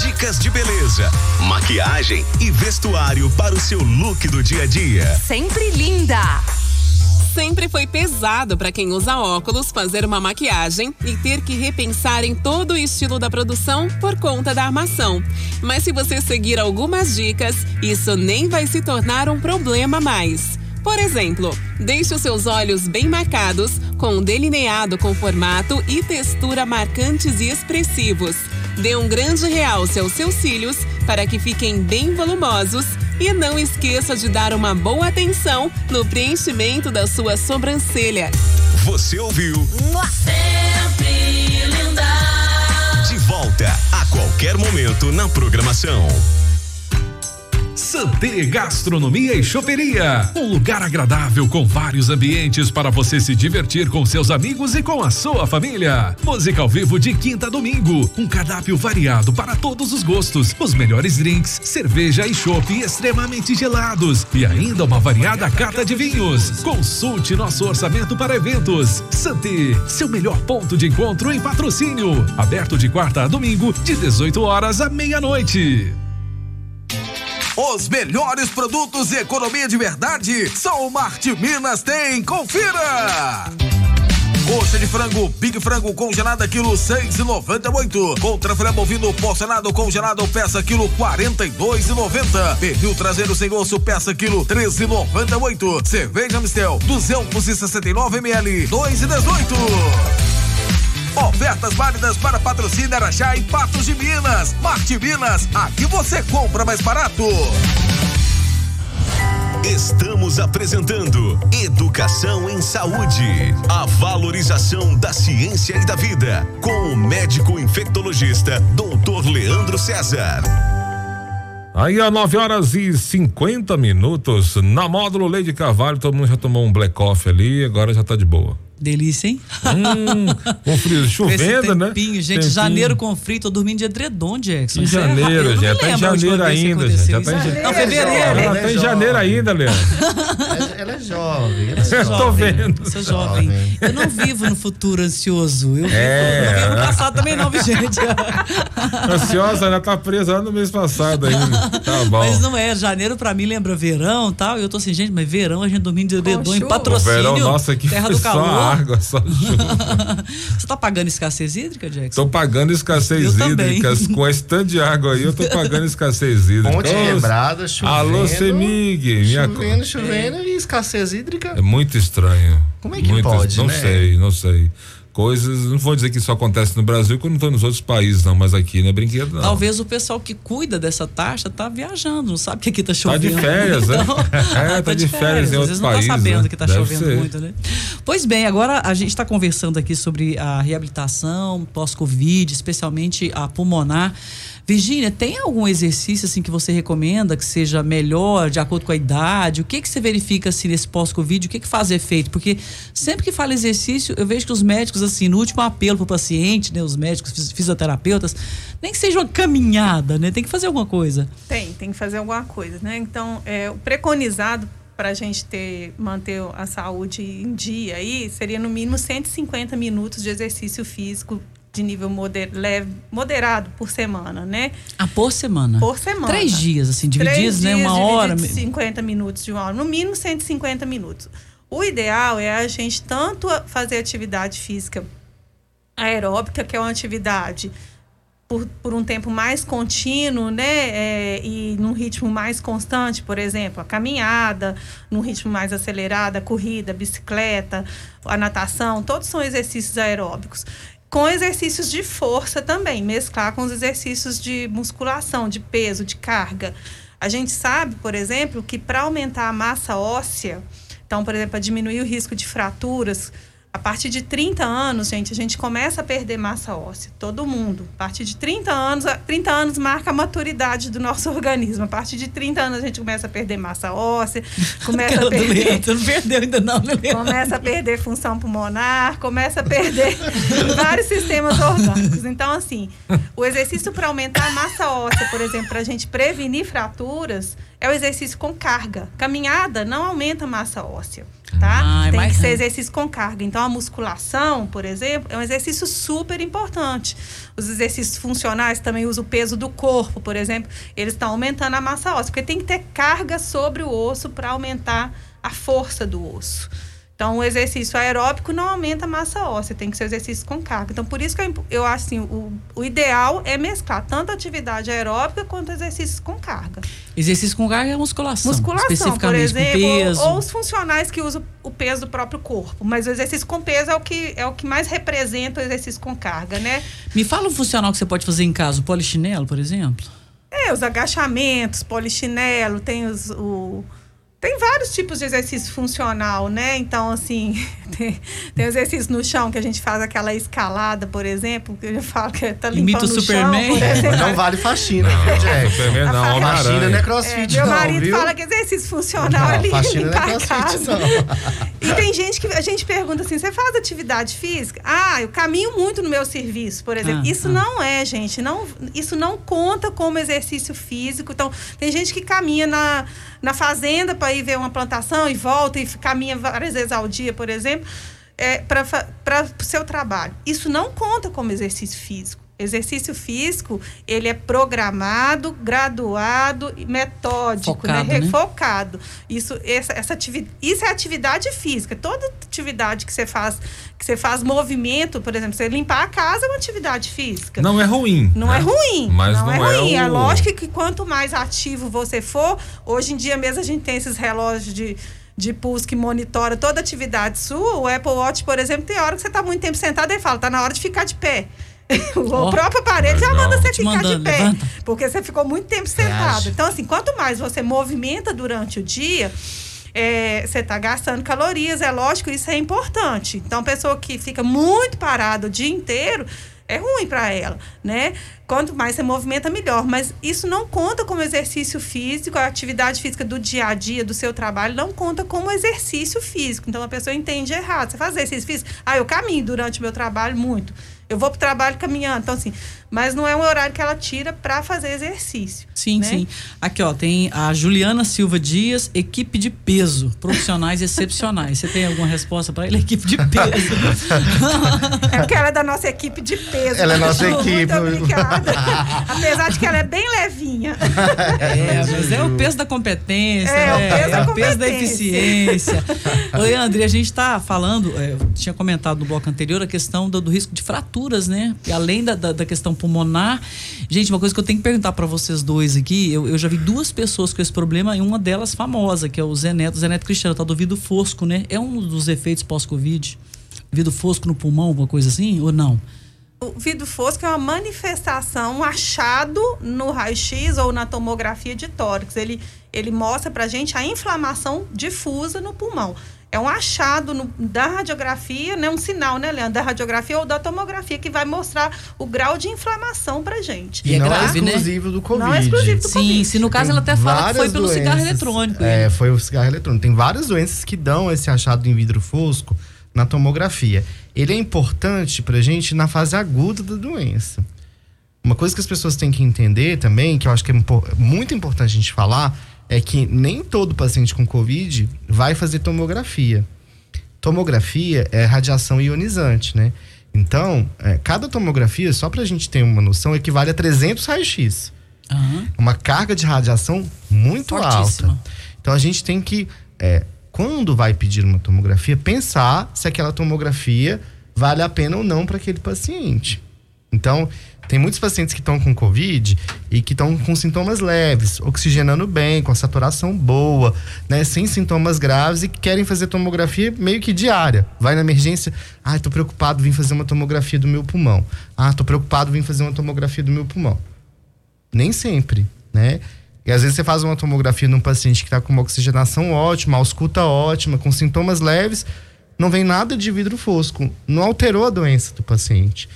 Dicas de beleza, maquiagem e vestuário para o seu look do dia a dia. Sempre linda. Sempre foi pesado para quem usa óculos fazer uma maquiagem e ter que repensar em todo o estilo da produção por conta da armação. Mas se você seguir algumas dicas, isso nem vai se tornar um problema mais. Por exemplo, deixe os seus olhos bem marcados, com um delineado com formato e textura marcantes e expressivos. Dê um grande realce aos seus cílios para que fiquem bem volumosos e não esqueça de dar uma boa atenção no preenchimento da sua sobrancelha. Você ouviu? Sempre linda. De volta a qualquer momento na programação. Santé Gastronomia e Choperia. Um lugar agradável com vários ambientes para você se divertir com seus amigos e com a sua família. Música ao vivo de quinta a domingo. Um cardápio variado para todos os gostos. Os melhores drinks, cerveja e chopp extremamente gelados. E ainda uma variada carta de vinhos. Consulte nosso orçamento para eventos. Santé, seu melhor ponto de encontro em patrocínio. Aberto de quarta a domingo, de 18 horas à meia-noite. Os melhores produtos e economia de verdade só o Marte Minas tem. Confira! Coxa de frango, Big Frango congelada quilo 6,98. Contra filé bovino porcionado congelado peça quilo 42,90. Pernil traseiro sem osso peça quilo 13,98. Cerveja Mistel 269 ml 2,18. Ofertas válidas para patrocínio Araxá e Patos de Minas. Marte Minas, aqui você compra mais barato. Estamos apresentando Educação em Saúde. A valorização da ciência e da vida. Com o médico infectologista, Dr. Leandro César. Aí, a 9 horas e 50 minutos, na módulo Lady Carvalho, todo mundo já tomou um black coffee ali, agora já tá de boa. Delícia, hein? Hum, com frio, chovendo, né? tempinho, gente, Tempinho. janeiro com frio, tô dormindo de edredom, Jackson. Em é janeiro, eu não me gente. Tá em janeiro ainda. Já tá em Não, janeiro. fevereiro. Ela tá em janeiro ainda, Leandro. Ela é jovem. Ela é Eu jovem. tô vendo. Sou jovem. Eu não vivo no futuro ansioso. Eu vivo, É. eu vivo no passado também não, viu, gente. Ansiosa, ela tá presa lá no mês passado ainda. Tá bom. Mas não é, janeiro pra mim lembra verão e tal. E eu tô assim, gente, mas verão a gente dormindo de edredom em patrocínio. O verão, nossa, que Terra do só calor. Água, só chuva. Você tá pagando escassez hídrica, Jackson? Tô pagando escassez Eu também. hídricas. Com esse tanto de água aí, eu tô pagando escassez hídrica. Ponte Ô, quebrada, chovendo. Alô, Semig. Minha... Chovendo, chovendo e escassez hídrica. É muito estranho. Como é que Muito- pode, Não né? sei, não sei. Coisas, não vou dizer que isso acontece no Brasil, não tô nos outros países, não, mas aqui não é brinquedo, não. Talvez o pessoal que cuida dessa taxa tá viajando, não sabe que aqui tá Tá chovendo. de férias, né? Então, É, tá de férias em Às outro vezes não país, tá sabendo né? que tá Deve chovendo ser. muito, né? Pois bem, agora a gente está conversando aqui sobre a reabilitação pós-Covid, especialmente a pulmonar. Virgínia, tem algum exercício assim que você recomenda que seja melhor de acordo com a idade? O que que você verifica assim nesse pós-Covid? O que que faz efeito? Porque sempre que fala exercício, eu vejo que os médicos assim, no último apelo para o paciente, né, os médicos fis- fisioterapeutas, nem que seja uma caminhada, né? Tem que fazer alguma coisa. Tem, tem que fazer alguma coisa, né? Então, é, o preconizado para a gente ter, manter a saúde em dia aí seria no mínimo 150 minutos de exercício físico de nível moder, leve, moderado por semana, né? Ah, por semana. Por semana. Três dias, assim, divididos, né? Uma hora. divididos 50 minutos de uma hora. No mínimo 150 minutos. O ideal é a gente tanto fazer atividade física aeróbica, que é uma atividade por, por um tempo mais contínuo, né? é, e num ritmo mais constante, por exemplo, a caminhada, num ritmo mais acelerado, a corrida, a bicicleta, a natação, todos são exercícios aeróbicos. Com exercícios de força também, mesclar com os exercícios de musculação, de peso, de carga. A gente sabe, por exemplo, que para aumentar a massa óssea, então, por exemplo, para diminuir o risco de fraturas, a partir de 30 anos, gente, a gente começa a perder massa óssea, todo mundo. A partir de 30 anos, a- 30 anos marca a maturidade do nosso organismo. A partir de 30 anos a gente começa a perder massa óssea, começa a perder Leandro, não perdeu ainda não, né, Leandro? começa a perder função pulmonar, começa a perder vários sistemas orgânicos. Então, assim, o exercício para aumentar a massa óssea, por exemplo, para a gente prevenir fraturas, é o exercício com carga. Caminhada não aumenta a massa óssea, tá? Ah, é Tem mais que ser exercício com carga. Então, a musculação, por exemplo, é um exercício super importante. Os exercícios funcionais também usam o peso do corpo, por exemplo, eles estão aumentando a massa óssea, porque tem que ter carga sobre o osso para aumentar a força do osso. Então, o exercício aeróbico não aumenta a massa óssea, tem que ser exercício com carga. Então, por isso que eu, eu acho assim, o, o ideal é mesclar tanto atividade aeróbica quanto exercícios com carga. Exercício com carga é musculação. Musculação, por exemplo, com ou- peso. Ou, os funcionais que usam o peso do próprio corpo. Mas o exercício com peso é o que, é o que mais representa o exercício com carga, né? Me fala um funcional que você pode fazer em casa, o polichinelo, por exemplo. É, os agachamentos, polichinelo, tem os. O, tem vários tipos de exercício funcional, né? Então, assim, tem, tem exercício no chão que a gente faz aquela escalada, por exemplo, que eu falo que tá Imita limpando o o Superman. chão, por não vale faxina, viu, Jack? Superman não, faxina não é crossfit, meu não, marido viu? fala que exercício funcional Não, é faxina não é limpar a casa. não. E tem gente que a gente pergunta assim: você faz atividade física? Ah, eu caminho muito no meu serviço, por exemplo. Ah, isso ah. não é, gente. Não, isso não conta como exercício físico. Então, tem gente que caminha na, na fazenda para ir ver uma plantação e volta e caminha várias vezes ao dia, por exemplo, é, para o seu trabalho. Isso não conta como exercício físico. Exercício físico, ele é programado, graduado e metódico, Focado, né? né? Focado. Isso, essa, essa ativi- isso é atividade física. Toda atividade que você faz, que você faz movimento, por exemplo, você limpar a casa é uma atividade física. Não é ruim. Não né? é ruim. Mas não, não, é ruim. É o- lógico que quanto mais ativo você for, hoje em dia mesmo a gente tem esses relógios de, de pulso que monitora toda a atividade sua. O Apple Watch, por exemplo, tem hora que você está muito tempo sentado e fala, tá na hora de ficar de pé. o Ó, próprio aparelho já manda você ficar mandando, de pé. levanta. Porque você ficou muito tempo sentado. Reage. Então, assim, quanto mais você movimenta durante o dia, é, você está gastando calorias. É lógico, isso é importante. Então, pessoa que fica muito parada o dia inteiro, é ruim para ela, né? Quanto mais você movimenta, melhor. Mas isso não conta como exercício físico, a atividade física do dia a dia, do seu trabalho, não conta como exercício físico. Então, a pessoa entende errado. Você faz exercício físico? Ah, eu caminho durante o meu trabalho muito. Eu vou pro trabalho caminhando. Então, assim, mas não é um horário que ela tira para fazer exercício. Sim, né? sim. Aqui, ó, tem a Juliana Silva Dias, equipe de peso, profissionais excepcionais. Você tem alguma resposta para ele? Equipe de peso. É porque ela é da nossa equipe de peso. Ela é nossa Muito equipe. obrigada. Apesar de que ela é bem levinha. É, mas é o peso da competência, É, o né? peso da é o peso da eficiência. Oi, André, a gente está falando, é, eu tinha comentado no bloco anterior a questão do, do risco de né? E além da, da, da questão pulmonar. Gente, uma coisa que eu tenho que perguntar para vocês dois aqui, eu, eu já vi duas pessoas com esse problema e uma delas famosa, que é o Zé Neto, Zé Neto Cristiano, tá do vidro fosco, né? É um dos efeitos pós-Covid? Vidro fosco no pulmão, alguma coisa assim, ou não? O vidro fosco é uma manifestação, achado no raio-x ou na tomografia de tórax. Ele, ele mostra pra gente a inflamação difusa no pulmão. É um achado no- da radiografia, né? Um sinal, né, Leandro? Da radiografia ou da tomografia que vai mostrar o grau de inflamação pra gente. E não é exclusivo do Covid. Não é exclusivo do Sim, Covid. se no caso Tem ela até fala que foi pelo cigarro doenças. eletrônico. É, foi o cigarro eletrônico. Tem várias doenças que dão esse achado em vidro fosco na tomografia. Ele é importante pra gente na fase aguda da doença. Uma coisa que as pessoas têm que entender também, que eu acho que é muito importante a gente falar, é que nem todo paciente com Covid vai fazer tomografia. Tomografia é radiação ionizante, né? Então, é, cada tomografia, só pra gente ter uma noção, equivale a 300 raio-x. Uma carga de radiação muito Fortíssima. alta. Então a gente tem que, é, quando vai pedir uma tomografia, pensar se aquela tomografia vale a pena ou não para aquele paciente. Então, tem muitos pacientes que estão com Covid e que estão com sintomas leves, oxigenando bem, com a saturação boa, né, sem sintomas graves e que querem fazer tomografia meio que diária. Vai na emergência, ah, tô preocupado, vim fazer uma tomografia do meu pulmão. Ah, tô preocupado, vim fazer uma tomografia do meu pulmão nem sempre, né? E às vezes você faz uma tomografia num paciente que está com uma oxigenação ótima, ausculta ótima, com sintomas leves, não vem nada de vidro fosco, não alterou a doença do paciente.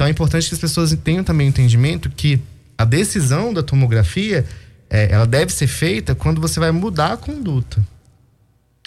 Então é importante que as pessoas tenham também o entendimento que a decisão da tomografia, é, ela deve ser feita quando você vai mudar a conduta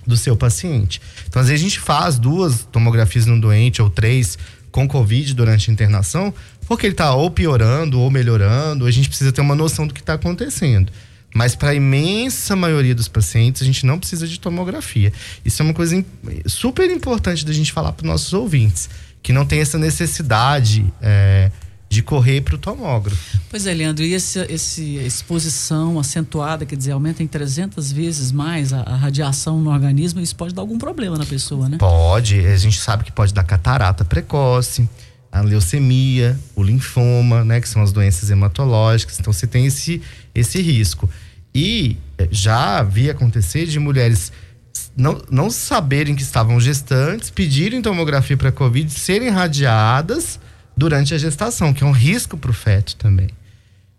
do seu paciente. Então, às vezes a gente faz duas tomografias num doente ou três com Covid durante a internação, porque ele está ou piorando ou melhorando, a gente precisa ter uma noção do que está acontecendo. Mas para a imensa maioria dos pacientes, a gente não precisa de tomografia. Isso é uma coisa super importante da gente falar para os nossos ouvintes, que não tem essa necessidade é, de correr para o tomógrafo. Pois é, Leandro, e esse exposição acentuada, quer dizer, aumenta em 300 vezes mais a, a radiação no organismo, isso pode dar algum problema na pessoa, né? Pode, a gente sabe que pode dar catarata precoce, a leucemia, o linfoma, né, que são as doenças hematológicas. Então você tem esse, esse risco. E eh, já vi acontecer de mulheres não, não saberem que estavam gestantes, pedirem tomografia para Covid, serem radiadas durante a gestação, que é um risco para o feto também.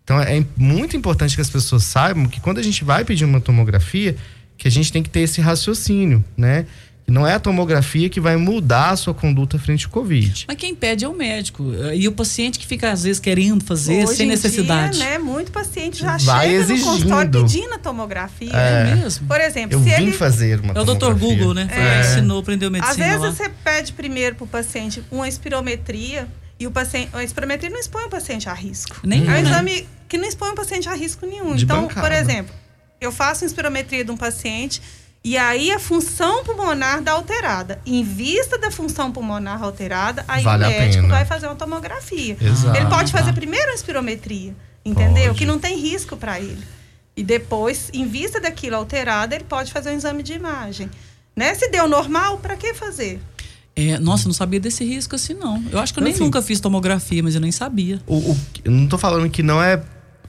Então é muito importante que as pessoas saibam que quando a gente vai pedir uma tomografia, que a gente tem que ter esse raciocínio, né? Não é a tomografia que vai mudar a sua conduta frente ao Covid. Mas quem pede é o médico. E o paciente que fica, às vezes, querendo fazer Hoje sem em necessidade. Dia, né, muito paciente já Vai chega exigindo. no consultório pedindo a tomografia. É. É mesmo? Por exemplo, Eu se vim ele... fazer uma É o Dr. Google, né? Foi lá, ensinou, aprendeu Às medicina vezes lá. você pede primeiro pro paciente uma espirometria e o paciente, a espirometria não expõe o paciente a risco. Nenhum, é um né? exame que não expõe o paciente a risco nenhum. De então, bancada. por exemplo, eu faço uma espirometria de um paciente e aí a função pulmonar dá alterada. Em vista da função pulmonar alterada, aí Vale o a médico vai fazer uma tomografia. Exato. Ele pode fazer tá. primeiro a espirometria, entendeu? Pode. Que não tem risco para ele. E depois, em vista daquilo alterado, ele pode fazer um exame de imagem. Né? Se deu normal, para que fazer? É, nossa, eu não sabia desse risco assim, não. Eu acho que eu Então, nem assim, nunca fiz tomografia, mas eu nem sabia. O, o- eu não tô falando que não é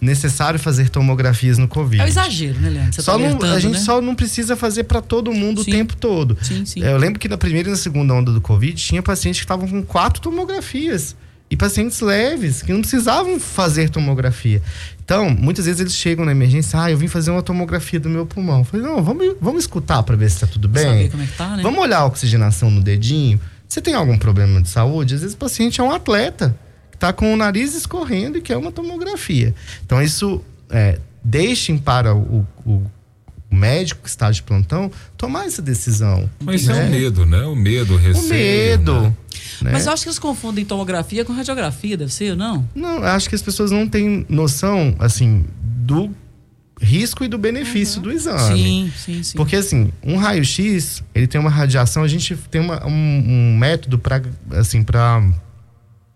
necessário fazer tomografias no Covid. É o exagero, né, Leandro? Você Só tá não- a gente né? só não precisa fazer para todo mundo Sim. o tempo todo. Sim, sim. Eu lembro que na primeira e na segunda onda do Covid tinha pacientes que estavam com quatro tomografias. E pacientes leves, que não precisavam fazer tomografia. Então, muitas vezes eles chegam na emergência, ah, eu vim fazer uma tomografia do meu pulmão. Eu falei, não, vamos, vamos escutar para ver se tá tudo bem. Saber como é que tá, né? Vamos olhar a oxigenação no dedinho. Você tem algum problema de saúde? Às vezes o paciente é um atleta está com o nariz escorrendo e quer uma tomografia. Então, isso é, deixem para o, o- médico que está de plantão tomar essa decisão. Mas isso é né? o medo, né? O medo, o receio. O medo. né? Né? Mas eu acho que eles confundem tomografia com radiografia, deve ser, não? Não, eu acho que as pessoas não têm noção, assim, do risco e do benefício do exame. Sim, sim, sim. Porque assim, um raio-x, ele tem uma radiação, a gente tem uma- um, um método para assim, para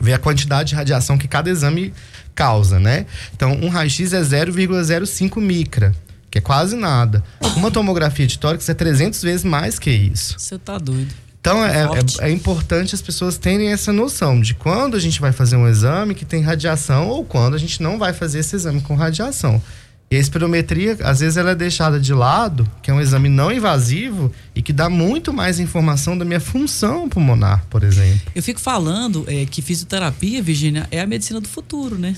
ver a quantidade de radiação que cada exame causa, né? Então, um raio-x é 0,05 micra, que é quase nada. Uma tomografia de tórax é 300 vezes mais que isso. Você tá doido. Então é, é, é importante as pessoas terem essa noção de quando a gente vai fazer um exame que tem radiação ou quando a gente não vai fazer esse exame com radiação. E a espirometria, às vezes, ela é deixada de lado, que é um exame não invasivo e que dá muito mais informação da minha função pulmonar, por exemplo. Eu fico falando é, que fisioterapia, Virginia, é a medicina do futuro, né?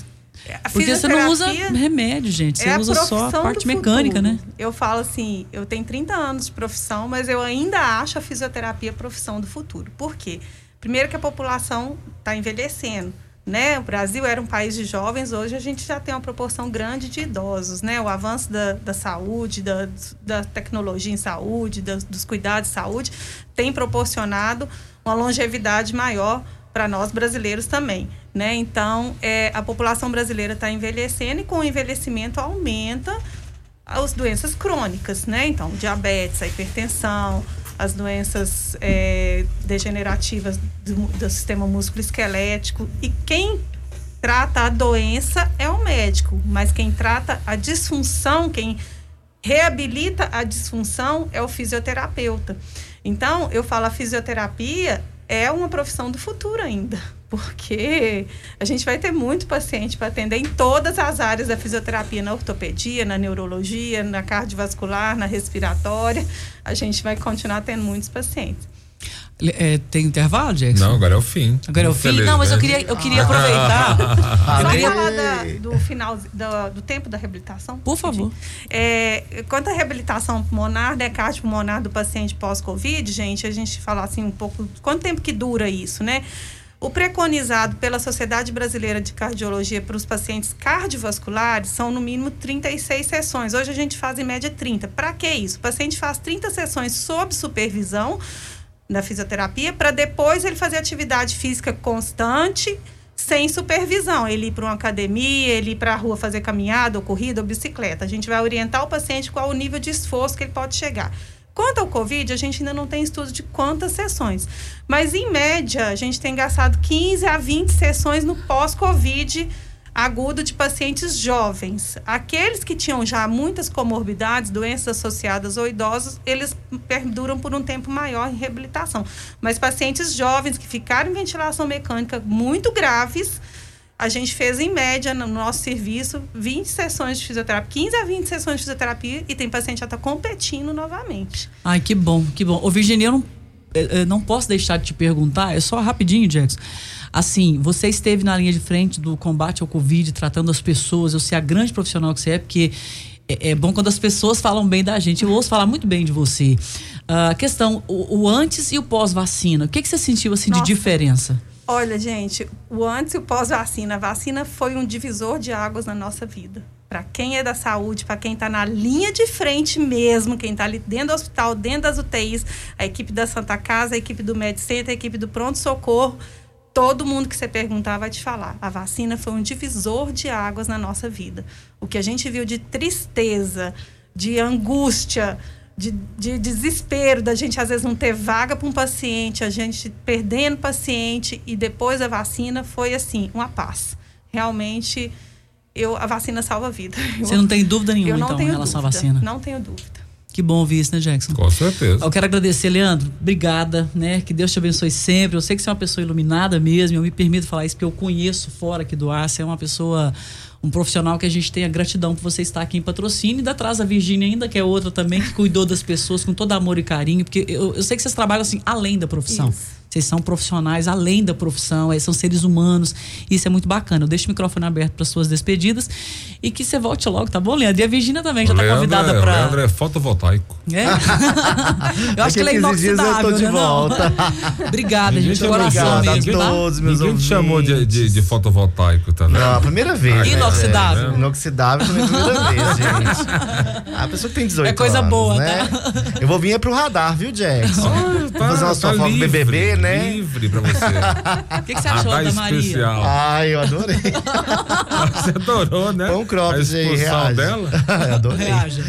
A Porque você não usa remédio, gente. Você é a usa só a parte mecânica, futuro. né? Eu falo assim, eu tenho 30 anos de profissão, mas eu ainda acho a fisioterapia a profissão do futuro. Por quê? Primeiro que a população está envelhecendo. Né? O Brasil era um país de jovens, hoje a gente já tem uma proporção grande de idosos. Né? O avanço da, da saúde, da, da tecnologia em saúde, das- dos cuidados de saúde, tem proporcionado uma longevidade maior para nós brasileiros também. Né? Então, é, a população brasileira está envelhecendo e com o envelhecimento aumenta as doenças crônicas, né? Então, diabetes, a hipertensão, as doenças é, degenerativas do, do sistema músculo-esquelético. E quem trata a doença é o médico, mas quem trata a disfunção, quem reabilita a disfunção é o fisioterapeuta. Então, eu falo, a fisioterapia é uma profissão do futuro ainda, porque a gente vai ter muito paciente para atender em todas as áreas da fisioterapia, na ortopedia, na neurologia, na cardiovascular, na respiratória. A gente vai continuar tendo muitos pacientes. É, tem intervalo, Jackson? Não, agora é o fim. Agora é o fim? Não, mas eu queria, eu queria aproveitar. Só falar da- do final do, do tempo da reabilitação? Por favor. É, quanto à reabilitação pulmonar, né, cardiopulmonar do paciente pós-Covid, gente, a gente falar assim um pouco, quanto tempo que dura isso, né? O preconizado pela Sociedade Brasileira de Cardiologia para os pacientes cardiovasculares são no mínimo 36 sessões. Hoje a gente faz em média 30. Para que isso? O paciente faz 30 sessões sob supervisão da fisioterapia para depois ele fazer atividade física constante sem supervisão. Ele ir para uma academia, ele ir para a rua fazer caminhada, ou corrida, ou bicicleta. A gente vai orientar o paciente qual o nível de esforço que ele pode chegar. Quanto ao Covid, a gente ainda não tem estudo de quantas sessões. Mas, em média, a gente tem gastado 15 a 20 sessões no pós-Covid agudo de pacientes jovens. Aqueles que tinham já muitas comorbidades, doenças associadas ou idosos, eles perduram por um tempo maior em reabilitação. Mas pacientes jovens que ficaram em ventilação mecânica muito graves, a gente fez em média no nosso serviço 20 sessões de fisioterapia, 15 a 20 sessões de fisioterapia e tem paciente já está competindo novamente. Ai, que bom, que bom. Ô, Virginia, eu não, eh, não posso deixar de te perguntar, é só rapidinho, Jackson. Assim, você esteve na linha de frente do combate ao Covid, tratando as pessoas, eu sei a grande profissional que você é, porque é, é bom quando as pessoas falam bem da gente. Eu ouço falar muito bem de você. A questão, o, o antes e o pós-vacina, o que, que você sentiu assim Nossa. de diferença? Olha, gente, o antes e o pós-vacina. A vacina foi um divisor de águas na nossa vida. Para quem é da saúde, para quem está na linha de frente mesmo, quem está ali dentro do hospital, dentro das UTIs, a equipe da Santa Casa, a equipe do Med Center, a equipe do Pronto Socorro, todo mundo que você perguntar vai te falar. A vacina foi um divisor de águas na nossa vida. O que a gente viu de tristeza, de angústia, de, de desespero, da gente às vezes não ter vaga para um paciente, a gente perdendo paciente e depois da vacina foi assim, uma paz. Realmente, eu, a vacina salva a vida. Você não tem dúvida nenhuma, eu então, em relação à dúvida, vacina? Não tenho dúvida. Que bom ouvir isso, né, Jackson? Com certeza. Eu quero agradecer, Leandro. Obrigada, né? Que Deus te abençoe sempre. Eu sei que você é uma pessoa iluminada mesmo. Eu me permito falar isso porque eu conheço fora aqui do ar. Você é uma pessoa, um profissional que a gente tem a gratidão por você estar aqui em patrocínio. E ainda traz a Virgínia ainda, que é outra também, que cuidou das pessoas com todo amor e carinho. Porque eu, eu sei que vocês trabalham assim, além da profissão. Vocês são profissionais além da profissão, são seres humanos. Isso é muito bacana. Eu deixo o microfone aberto para suas despedidas e que você volte logo, tá bom, Leandro? E a Virgínia também já está convidada é- para. O Leandro é fotovoltaico. É? eu acho que ele é Daqui a 15 dias eu tô inoxidável, de né? Não. volta. Obrigada, gente, de te- coração obrigado a mesmo, tá? todos, meus Ninguém te chamou de, de, de fotovoltaico, tá vendo? Não, a primeira vez. né? Inoxidável. É, inoxidável também a primeira vez, gente. A pessoa que tem 18 É coisa anos, boa, né? Eu vou vir é pro radar, viu, Jackson? Vou fazer uma tá sua foto livre. BBB, né? livre pra você. O que, que você achou a da Maria? especial. Ai, eu adorei. Você adorou, né? Cropped a aí, reage. dela. Eu adorei. Reaja.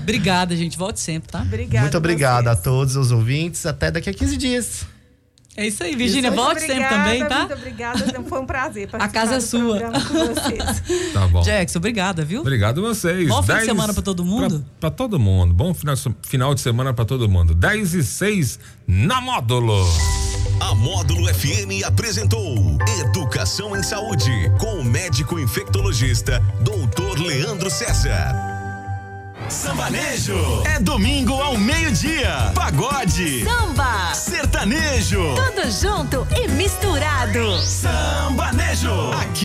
Obrigada, gente. Volte sempre, tá? Obrigada. Muito obrigado a todos os ouvintes. Até daqui a 15 dias. É isso aí, Virgínia. Muito Volte sempre obrigada, também, tá? Muito obrigada. Foi um prazer A casa é participar sua. programa com vocês. Tá bom. Jackson, obrigada, viu? Obrigado a vocês. Bom fim de 10 semana pra todo mundo. Pra, pra todo mundo. Bom final, final de semana pra todo mundo. 10 e 6 na módulo. A Módulo FM apresentou Educação em Saúde com o médico infectologista Dr. Leandro César. Sambanejo é domingo ao meio-dia. Pagode, Samba. sertanejo, Tudo junto e misturado. sambanejo. Aqui